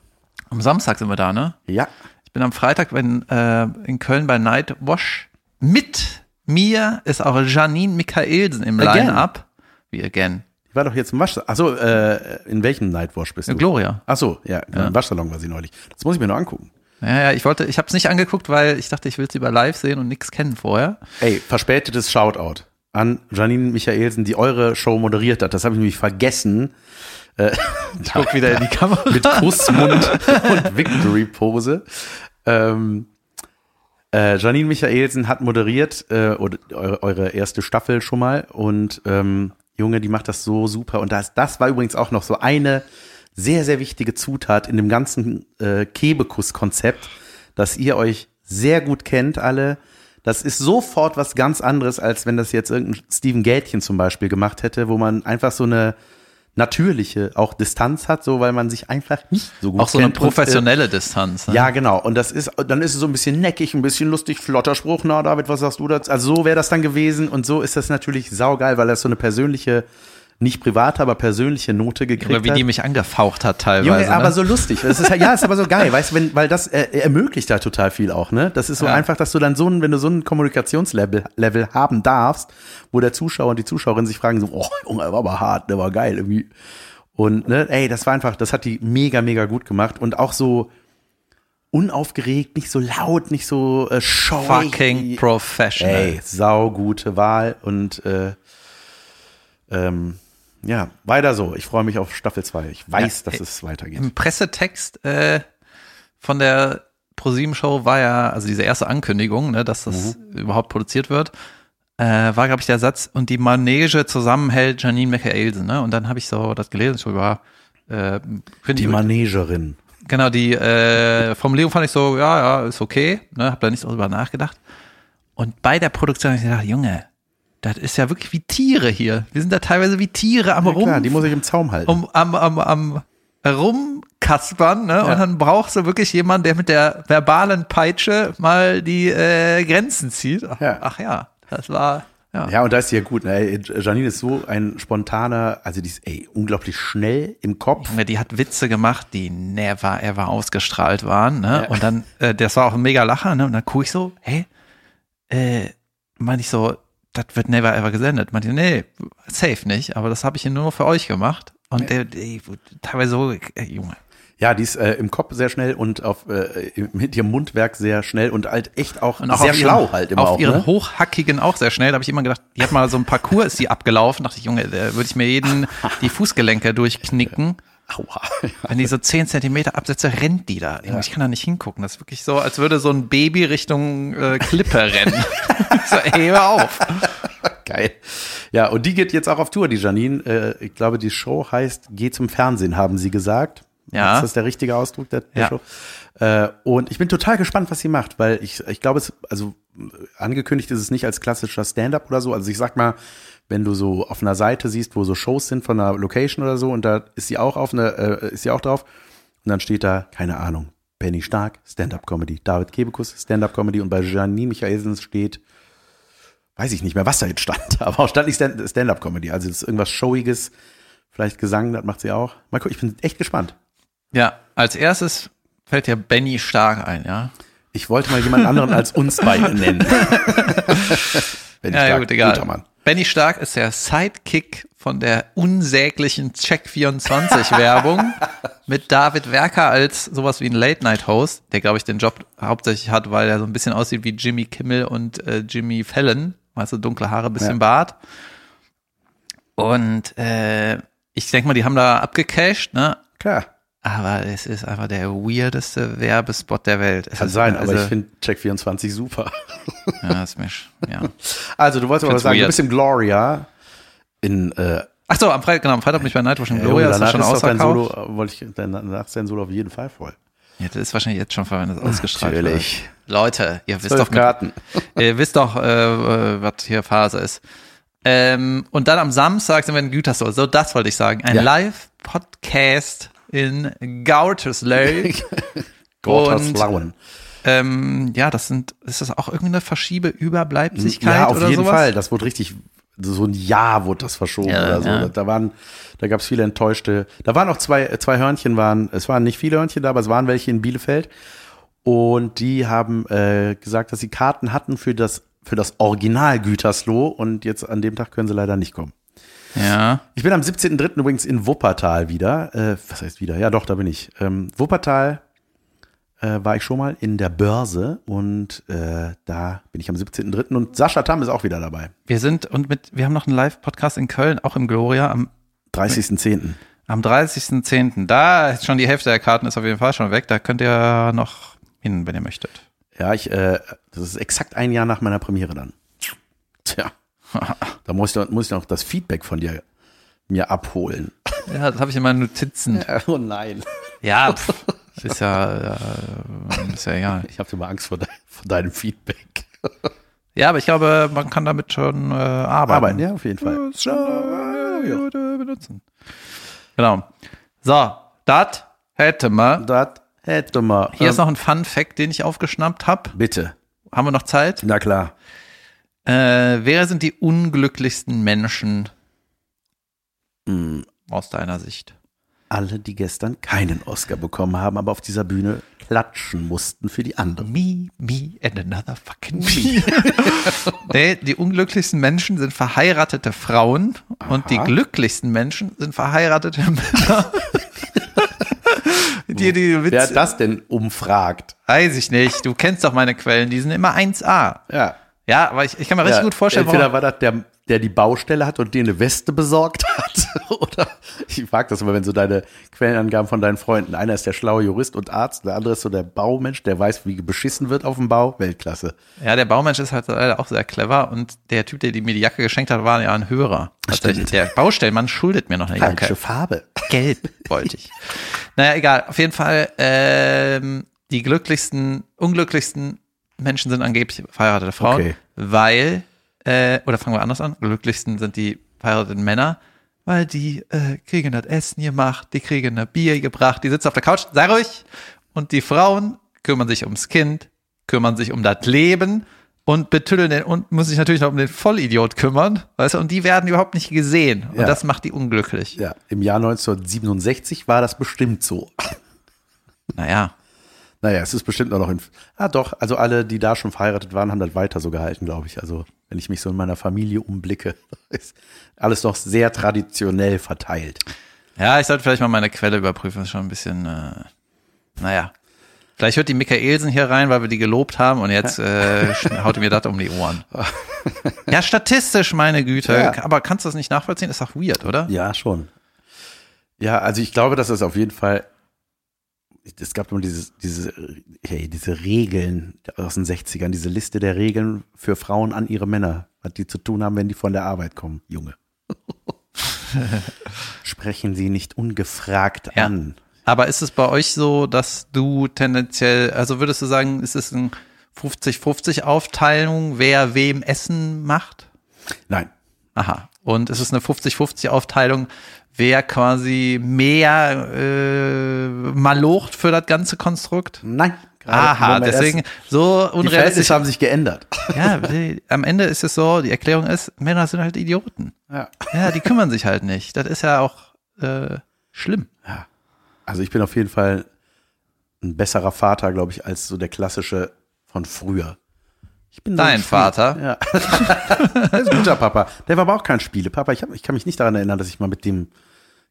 Am Samstag sind wir da, ne? Ja. Ich bin am Freitag wenn, äh, in Köln bei Nightwash. Mit mir ist auch Janine Michaelsen im? Line-Up. Wie again? Die war doch jetzt im Waschsalon. Achso, äh, in welchem Nightwash bist du? Gloria. Achso, ja, im Waschsalon war sie neulich. Das muss ich mir nur angucken. Ja, ja, ich wollte, ich habe es nicht angeguckt, weil ich dachte, ich will sie über live sehen und nichts kennen vorher. Ey, verspätetes Shoutout an Janine Michaelsen, die eure Show moderiert hat. Das habe ich nämlich vergessen. Äh, Ich guck wieder in die Kamera. mit Kussmund und Victory-Pose. Ähm, Äh, Janine Michaelsen hat moderiert äh, oder, eure, eure erste Staffel schon mal und ähm, Junge, die macht das so super. Und das, das war übrigens auch noch so eine sehr, sehr wichtige Zutat in dem ganzen äh, Kebekus-Konzept, dass ihr euch sehr gut kennt alle. Das ist sofort was ganz anderes, als wenn das jetzt irgendein Steven Gätchen zum Beispiel gemacht hätte, wo man einfach so eine natürliche auch Distanz hat, so weil man sich einfach nicht so gut Auch so eine kennt. Und, äh, professionelle Distanz. Ne? ja, genau. Und das ist, dann ist es so ein bisschen neckig, ein bisschen lustig, flotter Spruch. Na, David, was sagst du dazu? Also so wäre das dann gewesen. Und so ist das natürlich saugeil, weil er so eine persönliche, nicht private, aber persönliche Note gekriegt Oder wie hat. die mich angefaucht hat teilweise. Junge, aber ne? so lustig. Ist ja, ist aber so geil, weißt du, wenn, weil das äh, ermöglicht da total viel auch, ne? Das ist so Ja. einfach, dass du dann so ein, wenn du so ein Kommunikationslevel Level haben darfst, wo der Zuschauer und die Zuschauerin sich fragen so, oh, Junge, war aber hart, der war geil irgendwie. Und ne, ey, das war einfach, das hat die mega, mega gut gemacht und auch so unaufgeregt, nicht so laut, nicht so äh, showig. Fucking professional. Ey, saugute Wahl und äh, ähm, ja, weiter so. Ich freue mich auf Staffel 2. Ich weiß, Ja, dass es weitergeht. Im Pressetext äh, von der ProSieben-Show war ja, also diese erste Ankündigung, ne, dass das Mhm. überhaupt produziert wird, äh, war, glaube ich, der Satz, und die Manege zusammenhält Janine Michaelsen, ne? Und dann habe ich so das gelesen, so war, äh, Die ich- Manegerin. Genau, die äh, Formulierung fand ich so, ja, ja, ist okay, ne, hab da nicht drüber nachgedacht. Und bei der Produktion habe ich gedacht, Junge, das ist ja wirklich wie Tiere hier. Wir sind da teilweise wie Tiere am Ja, Rum, klar, die muss ich im Zaum halten. um, am, am, am rumkaspern, ne? Und dann brauchst du wirklich jemanden, der mit der verbalen Peitsche mal die äh, Grenzen zieht. Ach Ja. ach ja, das war, ja. Ja, und da ist sie ja gut. Ne? Janine ist so ein spontaner, also die ist ey, unglaublich schnell im Kopf. Junge, die hat Witze gemacht, die never ever ausgestrahlt waren, ne? Und dann, äh, das war auch ein mega Lacher, ne? Und dann gucke ich so, hey, äh, meine ich so, das wird never ever gesendet. Meinte, nee, safe nicht, aber das habe ich hier nur für euch gemacht. Und der, der teilweise so, äh, Junge. Ja, die ist äh, im Kopf sehr schnell und auf äh, mit ihrem Mundwerk sehr schnell und halt echt auch Und auch sehr schlau ihren, halt immer auf auch. ihren Ne? hochhackigen auch sehr schnell. Da habe ich immer gedacht, die hat mal so ein Parcours, ist die abgelaufen. Dachte ich, Junge, da würde ich mir jeden die Fußgelenke durchknicken. Aua. Wenn die so 10 Zentimeter absetze, rennt die da. Junge, Ich kann da nicht hingucken. Das ist wirklich so, als würde so ein Baby Richtung äh, Klippe rennen. so, ey, hör auf. Geil. Ja, und die geht jetzt auch auf Tour, die Janine. Äh, ich glaube, die Show heißt Geh zum Fernsehen, haben sie gesagt. Ja. Ist das der richtige Ausdruck der, der Ja. Show? Äh, und ich bin total gespannt, was sie macht, weil ich, ich glaube, es, also angekündigt ist es nicht als klassischer Stand-up oder so. Also ich sag mal, wenn du so auf einer Seite siehst, wo so Shows sind von einer Location oder so, und da ist sie auch auf einer, äh, ist sie auch drauf, und dann steht da, keine Ahnung, Benny Stark, Stand-up-Comedy, David Kebekus, Stand-up-Comedy, und bei Janine Michaelsen steht, weiß ich nicht mehr, was da jetzt stand, aber auch stand nicht Stand- Stand-up-Comedy. Also das ist irgendwas Showiges, vielleicht Gesang, das macht sie auch. Mal gucken, ich bin echt gespannt. Ja, als erstes fällt dir Benny Stark ein, ja? Ich wollte mal jemand anderen als uns beide nennen. Wenn Ja, ja, sag, gut, egal. guter Mann. Benny Stark ist der Sidekick von der unsäglichen Check24-Werbung mit David Werker als sowas wie ein Late-Night-Host, der, glaube ich, den Job hauptsächlich hat, weil er so ein bisschen aussieht wie Jimmy Kimmel und äh, Jimmy Fallon. Weißt du, dunkle Haare, bisschen Ja. Bart. Und äh, ich denke mal, die haben da abgecasht, ne? Klar, Aber es ist einfach der weirdeste Werbespot der Welt. Es kann sein, aber also, ich finde Check24 super. Ja, ist mich, ja. Also, du wolltest aber sagen, du weird. bist im Gloria in äh, Ach so, am Freitag, genau, am Freitag bin ich bei Nightwatch in ja, Gloria, ist das schon ausverkauft. Solo, wollte ich, danach ist dein Solo auf jeden Fall voll. Ja, das ist wahrscheinlich jetzt schon voll, wenn das ausgestrahlt Natürlich. wird. Leute, ihr wisst doch, mit, Karten. ihr wisst doch, äh, was hier Phase ist. Ähm, und dann am Samstag sind wir in Gütersloh. So, das wollte ich sagen. Ein Ja. Live-Podcast in Gautersloh. Gotterslauen. ähm, ja, das sind, ist das auch irgendeine Verschiebe-Überbleibsigkeit Ja, auf oder jeden sowas? Fall. Das wurde richtig, so ein Jahr wurde das verschoben Ja, oder so. ja. Da waren, da gab es viele enttäuschte. Da waren auch zwei, zwei Hörnchen waren, es waren nicht viele Hörnchen da, aber es waren welche in Bielefeld. Und die haben äh, gesagt, dass sie Karten hatten für das, für das Original Gütersloh und jetzt an dem Tag können sie leider nicht kommen. Ja. Ich bin am 17.03. übrigens in Wuppertal wieder. Äh, was heißt wieder? Ja, doch, da bin ich. Ähm, Wuppertal äh, war ich schon mal in der Börse und äh, da bin ich am 17.03. und Sascha Tam ist auch wieder dabei. Wir sind und mit, wir haben noch einen Live-Podcast in Köln, auch im Gloria, am 30.10. Am 30.10. Da ist schon die Hälfte der Karten ist auf jeden Fall schon weg. Da könnt ihr noch hin, wenn ihr möchtet. Ja, ich, äh, das ist exakt ein Jahr nach meiner Premiere dann. Tja, da muss ich, noch, muss ich noch das Feedback von dir mir abholen. Ja, das habe ich in meinen Notizen. oh nein. Ja, pff, ist ja, äh, ist ja egal. Ich habe immer Angst vor, de vor deinem Feedback. Ja, aber ich glaube, man kann damit schon äh, arbeiten. Arbeiten, ja, auf jeden Fall. äh, ja, ja. benutzen. Genau. So, das hätte man. Das hätte man. Hier ist noch ein Fun Fact, den ich aufgeschnappt habe. Bitte. Haben wir noch Zeit? Na klar. Äh, wer sind die unglücklichsten Menschen Mm, aus deiner Sicht? alle, die gestern keinen Oscar bekommen haben, aber auf dieser Bühne klatschen mussten für die anderen. Me, me and another fucking me. nee, die unglücklichsten Menschen sind verheiratete Frauen und die Aha. glücklichsten Menschen sind verheiratete Männer. die, die Witz, Wer hat das denn umfragt? weiß ich nicht. Du kennst doch meine Quellen, die sind immer 1A. Ja. Ja, aber ich, ich kann mir richtig ja, gut vorstellen, Entweder war das der, der die Baustelle hat und dir eine Weste besorgt hat. Oder ich mag das immer, wenn so deine Quellenangaben von deinen Freunden. Einer ist der schlaue Jurist und Arzt, der andere ist so der Baumensch, der weiß, wie beschissen wird auf dem Bau. Weltklasse. ja, der Baumensch ist halt leider auch sehr clever und der Typ, der mir die Jacke geschenkt hat, war ja ein Hörer. Tatsächlich. Stimmt. Der Baustellenmann schuldet mir noch eine Jacke. Falsche Farbe. Gelb wollte ich. naja, egal. Auf jeden Fall, ähm, die glücklichsten, unglücklichsten Menschen sind angeblich verheiratete Frauen, Okay. weil, äh, oder fangen wir anders an, glücklichsten sind die verheirateten Männer, weil die äh, kriegen das Essen gemacht, die kriegen ein Bier gebracht, die sitzen auf der Couch, sei ruhig. Und die Frauen kümmern sich ums Kind, kümmern sich um das Leben und betüddeln den und muss sich natürlich noch um den Vollidiot kümmern, weißt du, und die werden überhaupt nicht gesehen. Und Ja. das macht die unglücklich. Ja, im Jahr 1967 war das bestimmt so. Naja. Naja, es ist bestimmt auch noch in. Ah, doch, also alle, die da schon verheiratet waren, haben das weiter so gehalten, glaube ich. Also, wenn ich mich so in meiner Familie umblicke, ist alles noch sehr traditionell verteilt. Ja, ich sollte vielleicht mal meine Quelle überprüfen. Das ist schon ein bisschen, äh, naja. Vielleicht hört die Michaelsen hier rein, weil wir die gelobt haben und jetzt äh, haut mir das um die Ohren. Ja, statistisch, meine Güte. Ja. Aber kannst du das nicht nachvollziehen? Ist doch weird, oder? Ja, schon. Ja, also ich glaube, dass es auf jeden Fall. Es gab nur dieses, diese, hey, diese Regeln aus den 60ern, diese Liste der Regeln für Frauen an ihre Männer, was die zu tun haben, wenn die von der Arbeit kommen, Junge. Sprechen sie nicht ungefragt Ja. an. Aber ist es bei euch so, dass du tendenziell, also würdest du sagen, ist es ein 50-50 Aufteilung, wer wem Essen macht? Nein. Aha. Und ist es eine 50-50 Aufteilung, wer quasi mehr äh, malocht für das ganze Konstrukt? Nein. Gerade Aha, deswegen so Die unrealistisch. haben sich geändert. Ja, die, am Ende ist es so, die Erklärung ist, Männer sind halt Idioten. Ja. Ja, die kümmern sich halt nicht. Das ist ja auch äh, schlimm. Also ich bin auf jeden Fall ein besserer Vater, glaube ich, als so der klassische von früher. Ich bin Dein Vater? Ja. das ist ein guter Papa. Der war aber auch kein Spielepapa. Ich, hab, ich kann mich nicht daran erinnern, dass ich mal mit dem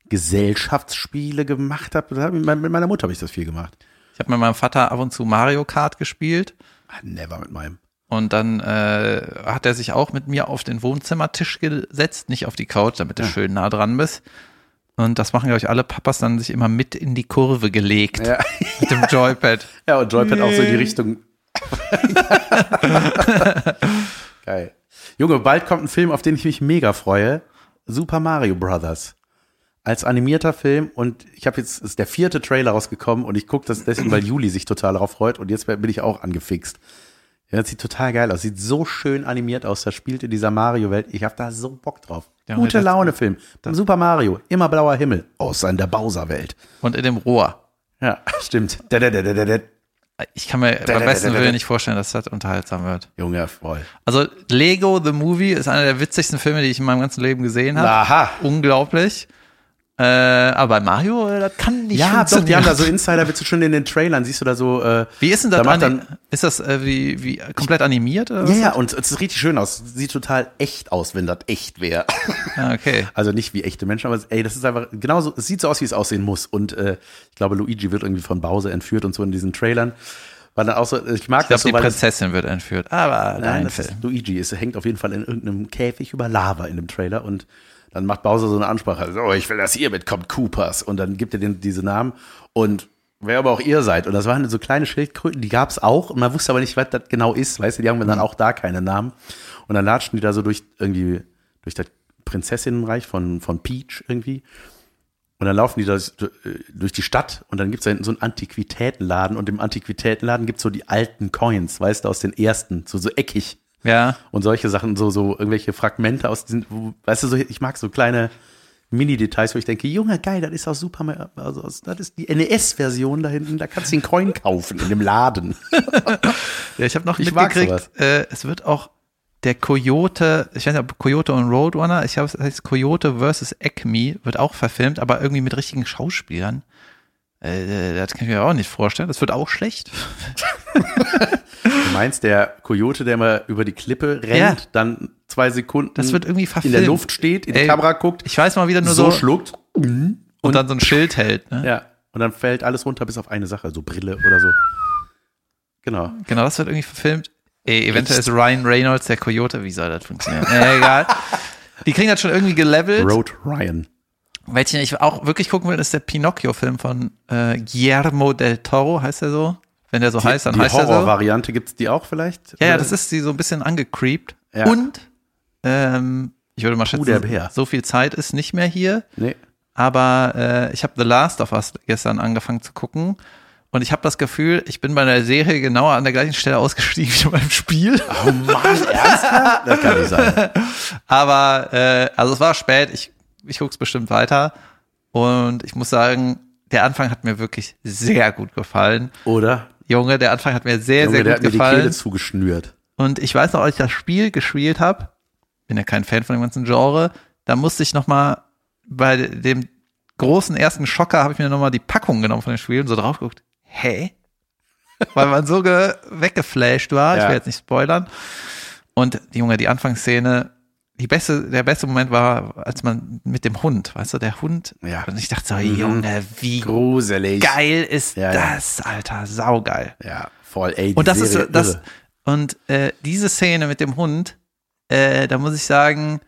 Gesellschaftsspiele gemacht habe. Mit meiner Mutter habe ich das viel gemacht. Ich habe mit meinem Vater ab und zu Mario Kart gespielt Ah, Never mit meinem. und dann äh, hat er sich auch mit mir auf den Wohnzimmertisch gesetzt, nicht auf die Couch, damit du schön nah dran bist. Und das machen, glaube ich, alle Papas dann sich immer mit in die Kurve gelegt Ja, mit dem Joypad. ja und Joypad auch so in die Richtung. Geil. Junge, bald kommt ein Film, auf den ich mich mega freue. Super Mario Brothers. Als animierter Film und ich habe jetzt, ist der vierte Trailer rausgekommen und ich gucke das deswegen, weil Juli sich total darauf freut und jetzt bin ich auch angefixt. Ja, das sieht total geil aus. Sieht so schön animiert aus. Das spielt in dieser Mario-Welt. Ich habe da so Bock drauf. Ja, Gute Laune-Film. Super Mario. Immer blauer Himmel. Außer in der Bowser-Welt. Und in dem Rohr. Ja, stimmt. Da, da, da, da, da. Ich kann mir beim besten. Willen nicht vorstellen, dass das unterhaltsam wird. Junge, voll. Also Lego The Movie ist einer der witzigsten Filme, die ich in meinem ganzen Leben gesehen habe. Aha. Unglaublich. Äh, aber bei Mario, äh, das kann nicht Ja, doch, die haben da so Insider-Witze schon in den Trailern. Siehst du da so, äh, wie ist denn da das? Ani- dann- ist das äh, wie, wie komplett animiert? Oder Ja, ja, und es sieht richtig schön aus. Sieht total echt aus, wenn das echt wäre. Ah, okay. Also nicht wie echte Menschen, aber ey, das ist einfach genauso, es sieht so aus, wie es aussehen muss. Und äh, ich glaube, Luigi wird irgendwie von Bowser entführt und so in diesen Trailern. War dann auch so, ich mag Ich glaube, das so, die weil es, Prinzessin wird entführt. Aber nein, dein das Film. ist Luigi. Es hängt auf jeden Fall in irgendeinem Käfig über Lava in dem Trailer und dann macht Bowser so eine Ansprache, so, ich will das hier mitkommt Coopers und dann gibt er den diese Namen und wer aber auch ihr seid. Und das waren so kleine Schildkröten, die gab's auch. Und man wusste aber nicht, was das genau ist. Weißt du, die haben dann auch da keine Namen. Und dann latschen die da so durch irgendwie, durch das Prinzessinnenreich von, von Peach irgendwie. Und dann laufen die da durch die Stadt und dann gibt's da hinten so einen Antiquitätenladen und im Antiquitätenladen gibt's so die alten Coins, weißt du, aus den ersten, so, so eckig. Ja. Und solche Sachen, so, so irgendwelche Fragmente aus diesen, wo, weißt du, so, ich mag so kleine Mini-Details, wo ich denke, Junge, geil, das ist aus Super, also das ist die NES-Version da hinten, da kannst du den Coin kaufen in dem Laden. Ja, ich habe noch Ich mitgekriegt, äh, es wird auch der Coyote, ich weiß nicht, ob Coyote und Roadrunner, ich glaube, es heißt Coyote versus Acme, wird auch verfilmt, aber irgendwie mit richtigen Schauspielern. Äh, das kann ich mir auch nicht vorstellen. Das wird auch schlecht. Du meinst, der Coyote, der mal über die Klippe rennt, Ja. dann zwei Sekunden Das wird irgendwie in der Luft steht, in die Ey, Kamera guckt, Ich weiß mal wieder nur so, so, schluckt. und, dann so ein Schild hält. Ne? Ja. Und dann fällt alles runter bis auf eine Sache, so Brille oder so. Genau. Genau, das wird irgendwie verfilmt. Ey, eventuell ist Ryan Reynolds der Coyote. Wie soll das funktionieren? äh, egal. Die kriegen das schon irgendwie gelevelt. Road Ryan. Welchen ich auch wirklich gucken will, ist der Pinocchio-Film von äh, Guillermo del Toro, heißt er so? Wenn der so heißt, dann die heißt er so. Horror-Variante gibt's die auch vielleicht? Ja, ja, das ist sie so ein bisschen angecreept. Ja. Und ähm, ich würde mal schätzen, Bär. so viel Zeit ist nicht mehr hier. Nee. Aber äh, ich habe The Last of Us gestern angefangen zu gucken. Und ich habe das Gefühl, ich bin bei der Serie genauer an der gleichen Stelle ausgestiegen wie beim Spiel. Oh Mann, ernsthaft? Das kann nicht sein. Aber äh, also es war spät, ich, ich guck's bestimmt weiter. Und ich muss sagen, der Anfang hat mir wirklich sehr gut gefallen. Oder? Junge, der Anfang hat mir sehr, Junge, sehr der gut hat mir die gefallen. Kehle zugeschnürt. Und ich weiß noch, als ich das Spiel gespielt habe, bin ja kein Fan von dem ganzen Genre, da musste ich noch mal bei dem großen ersten Schocker habe ich mir noch mal die Packung genommen von dem Spiel und so drauf geguckt. Hä? Weil man so ge weggeflasht war. Ich Ja. will jetzt nicht spoilern. Und Junge, die Anfangsszene, die beste, der beste Moment war, als man mit dem Hund, weißt du, der Hund. Ja. Und ich dachte so, Mhm. Junge, wie Gruselig. geil ist Ja, ja. das, Alter, saugeil. Ja, voll, ey. Und das Serie ist das irre. und äh, diese Szene mit dem Hund, äh, da muss ich sagen,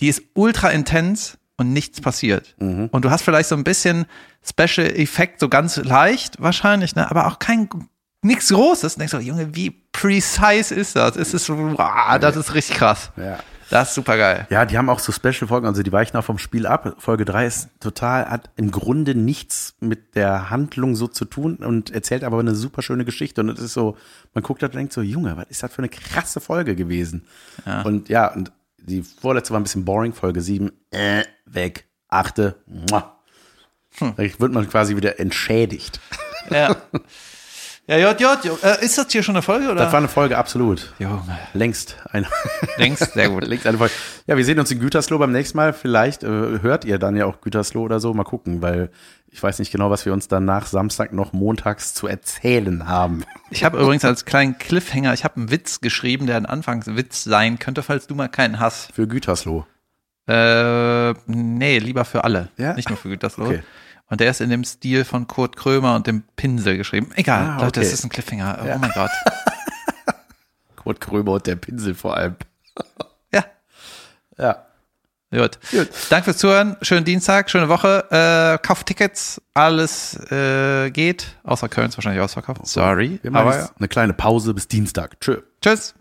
die ist ultra intens und nichts passiert. Mhm. Und du hast vielleicht so ein bisschen Special Effekt, so ganz leicht wahrscheinlich, ne, aber auch kein nichts Großes. Und denkst so, Junge, wie precise ist das? Es ist, wow, das ist richtig krass. Ja. Das ist super geil. Ja, die haben auch so Special-Folgen, also die weichen auch vom Spiel ab. Folge 3 ist total, hat im Grunde nichts mit der Handlung so zu tun und erzählt aber eine super schöne Geschichte. Und es ist so, man guckt da und denkt so, Junge, was ist das für eine krasse Folge gewesen? Ja. Und ja, und die vorletzte war ein bisschen boring, Folge 7, äh, weg. Achte, muah. Hm. Da wird man quasi wieder entschädigt. Ja. Ja, Jod, Jod, Jod. Äh, ist das hier schon eine Folge oder? Das war eine Folge absolut. Junge. Längst eine. Längst, sehr gut. Längst eine Folge. Ja, wir sehen uns in Gütersloh beim nächsten Mal. Vielleicht äh, hört ihr dann ja auch Gütersloh oder so. Mal gucken, weil ich weiß nicht genau, was wir uns dann nach Samstag noch montags zu erzählen haben. Ich habe übrigens als kleinen Cliffhanger, ich habe einen Witz geschrieben, der ein Anfangswitz sein könnte, falls du mal keinen hast. Für Gütersloh. Äh, nee, lieber für alle. Ja? Nicht nur für Gütersloh. Okay. Und der ist in dem Stil von Kurt Krömer und dem Pinsel geschrieben. Egal, Ah, Leute, okay. das ist ein Cliffhanger. Ja. Oh mein Gott. Kurt Krömer und der Pinsel vor allem. Ja, Ja. gut. Gut. Danke fürs Zuhören. Schönen Dienstag, schöne Woche. Äh, kauft Tickets. Alles äh, geht. Außer Köln ist wahrscheinlich ausverkauft. Sorry. Wir machen Aber eine kleine Pause bis Dienstag. Tschö. tschüss.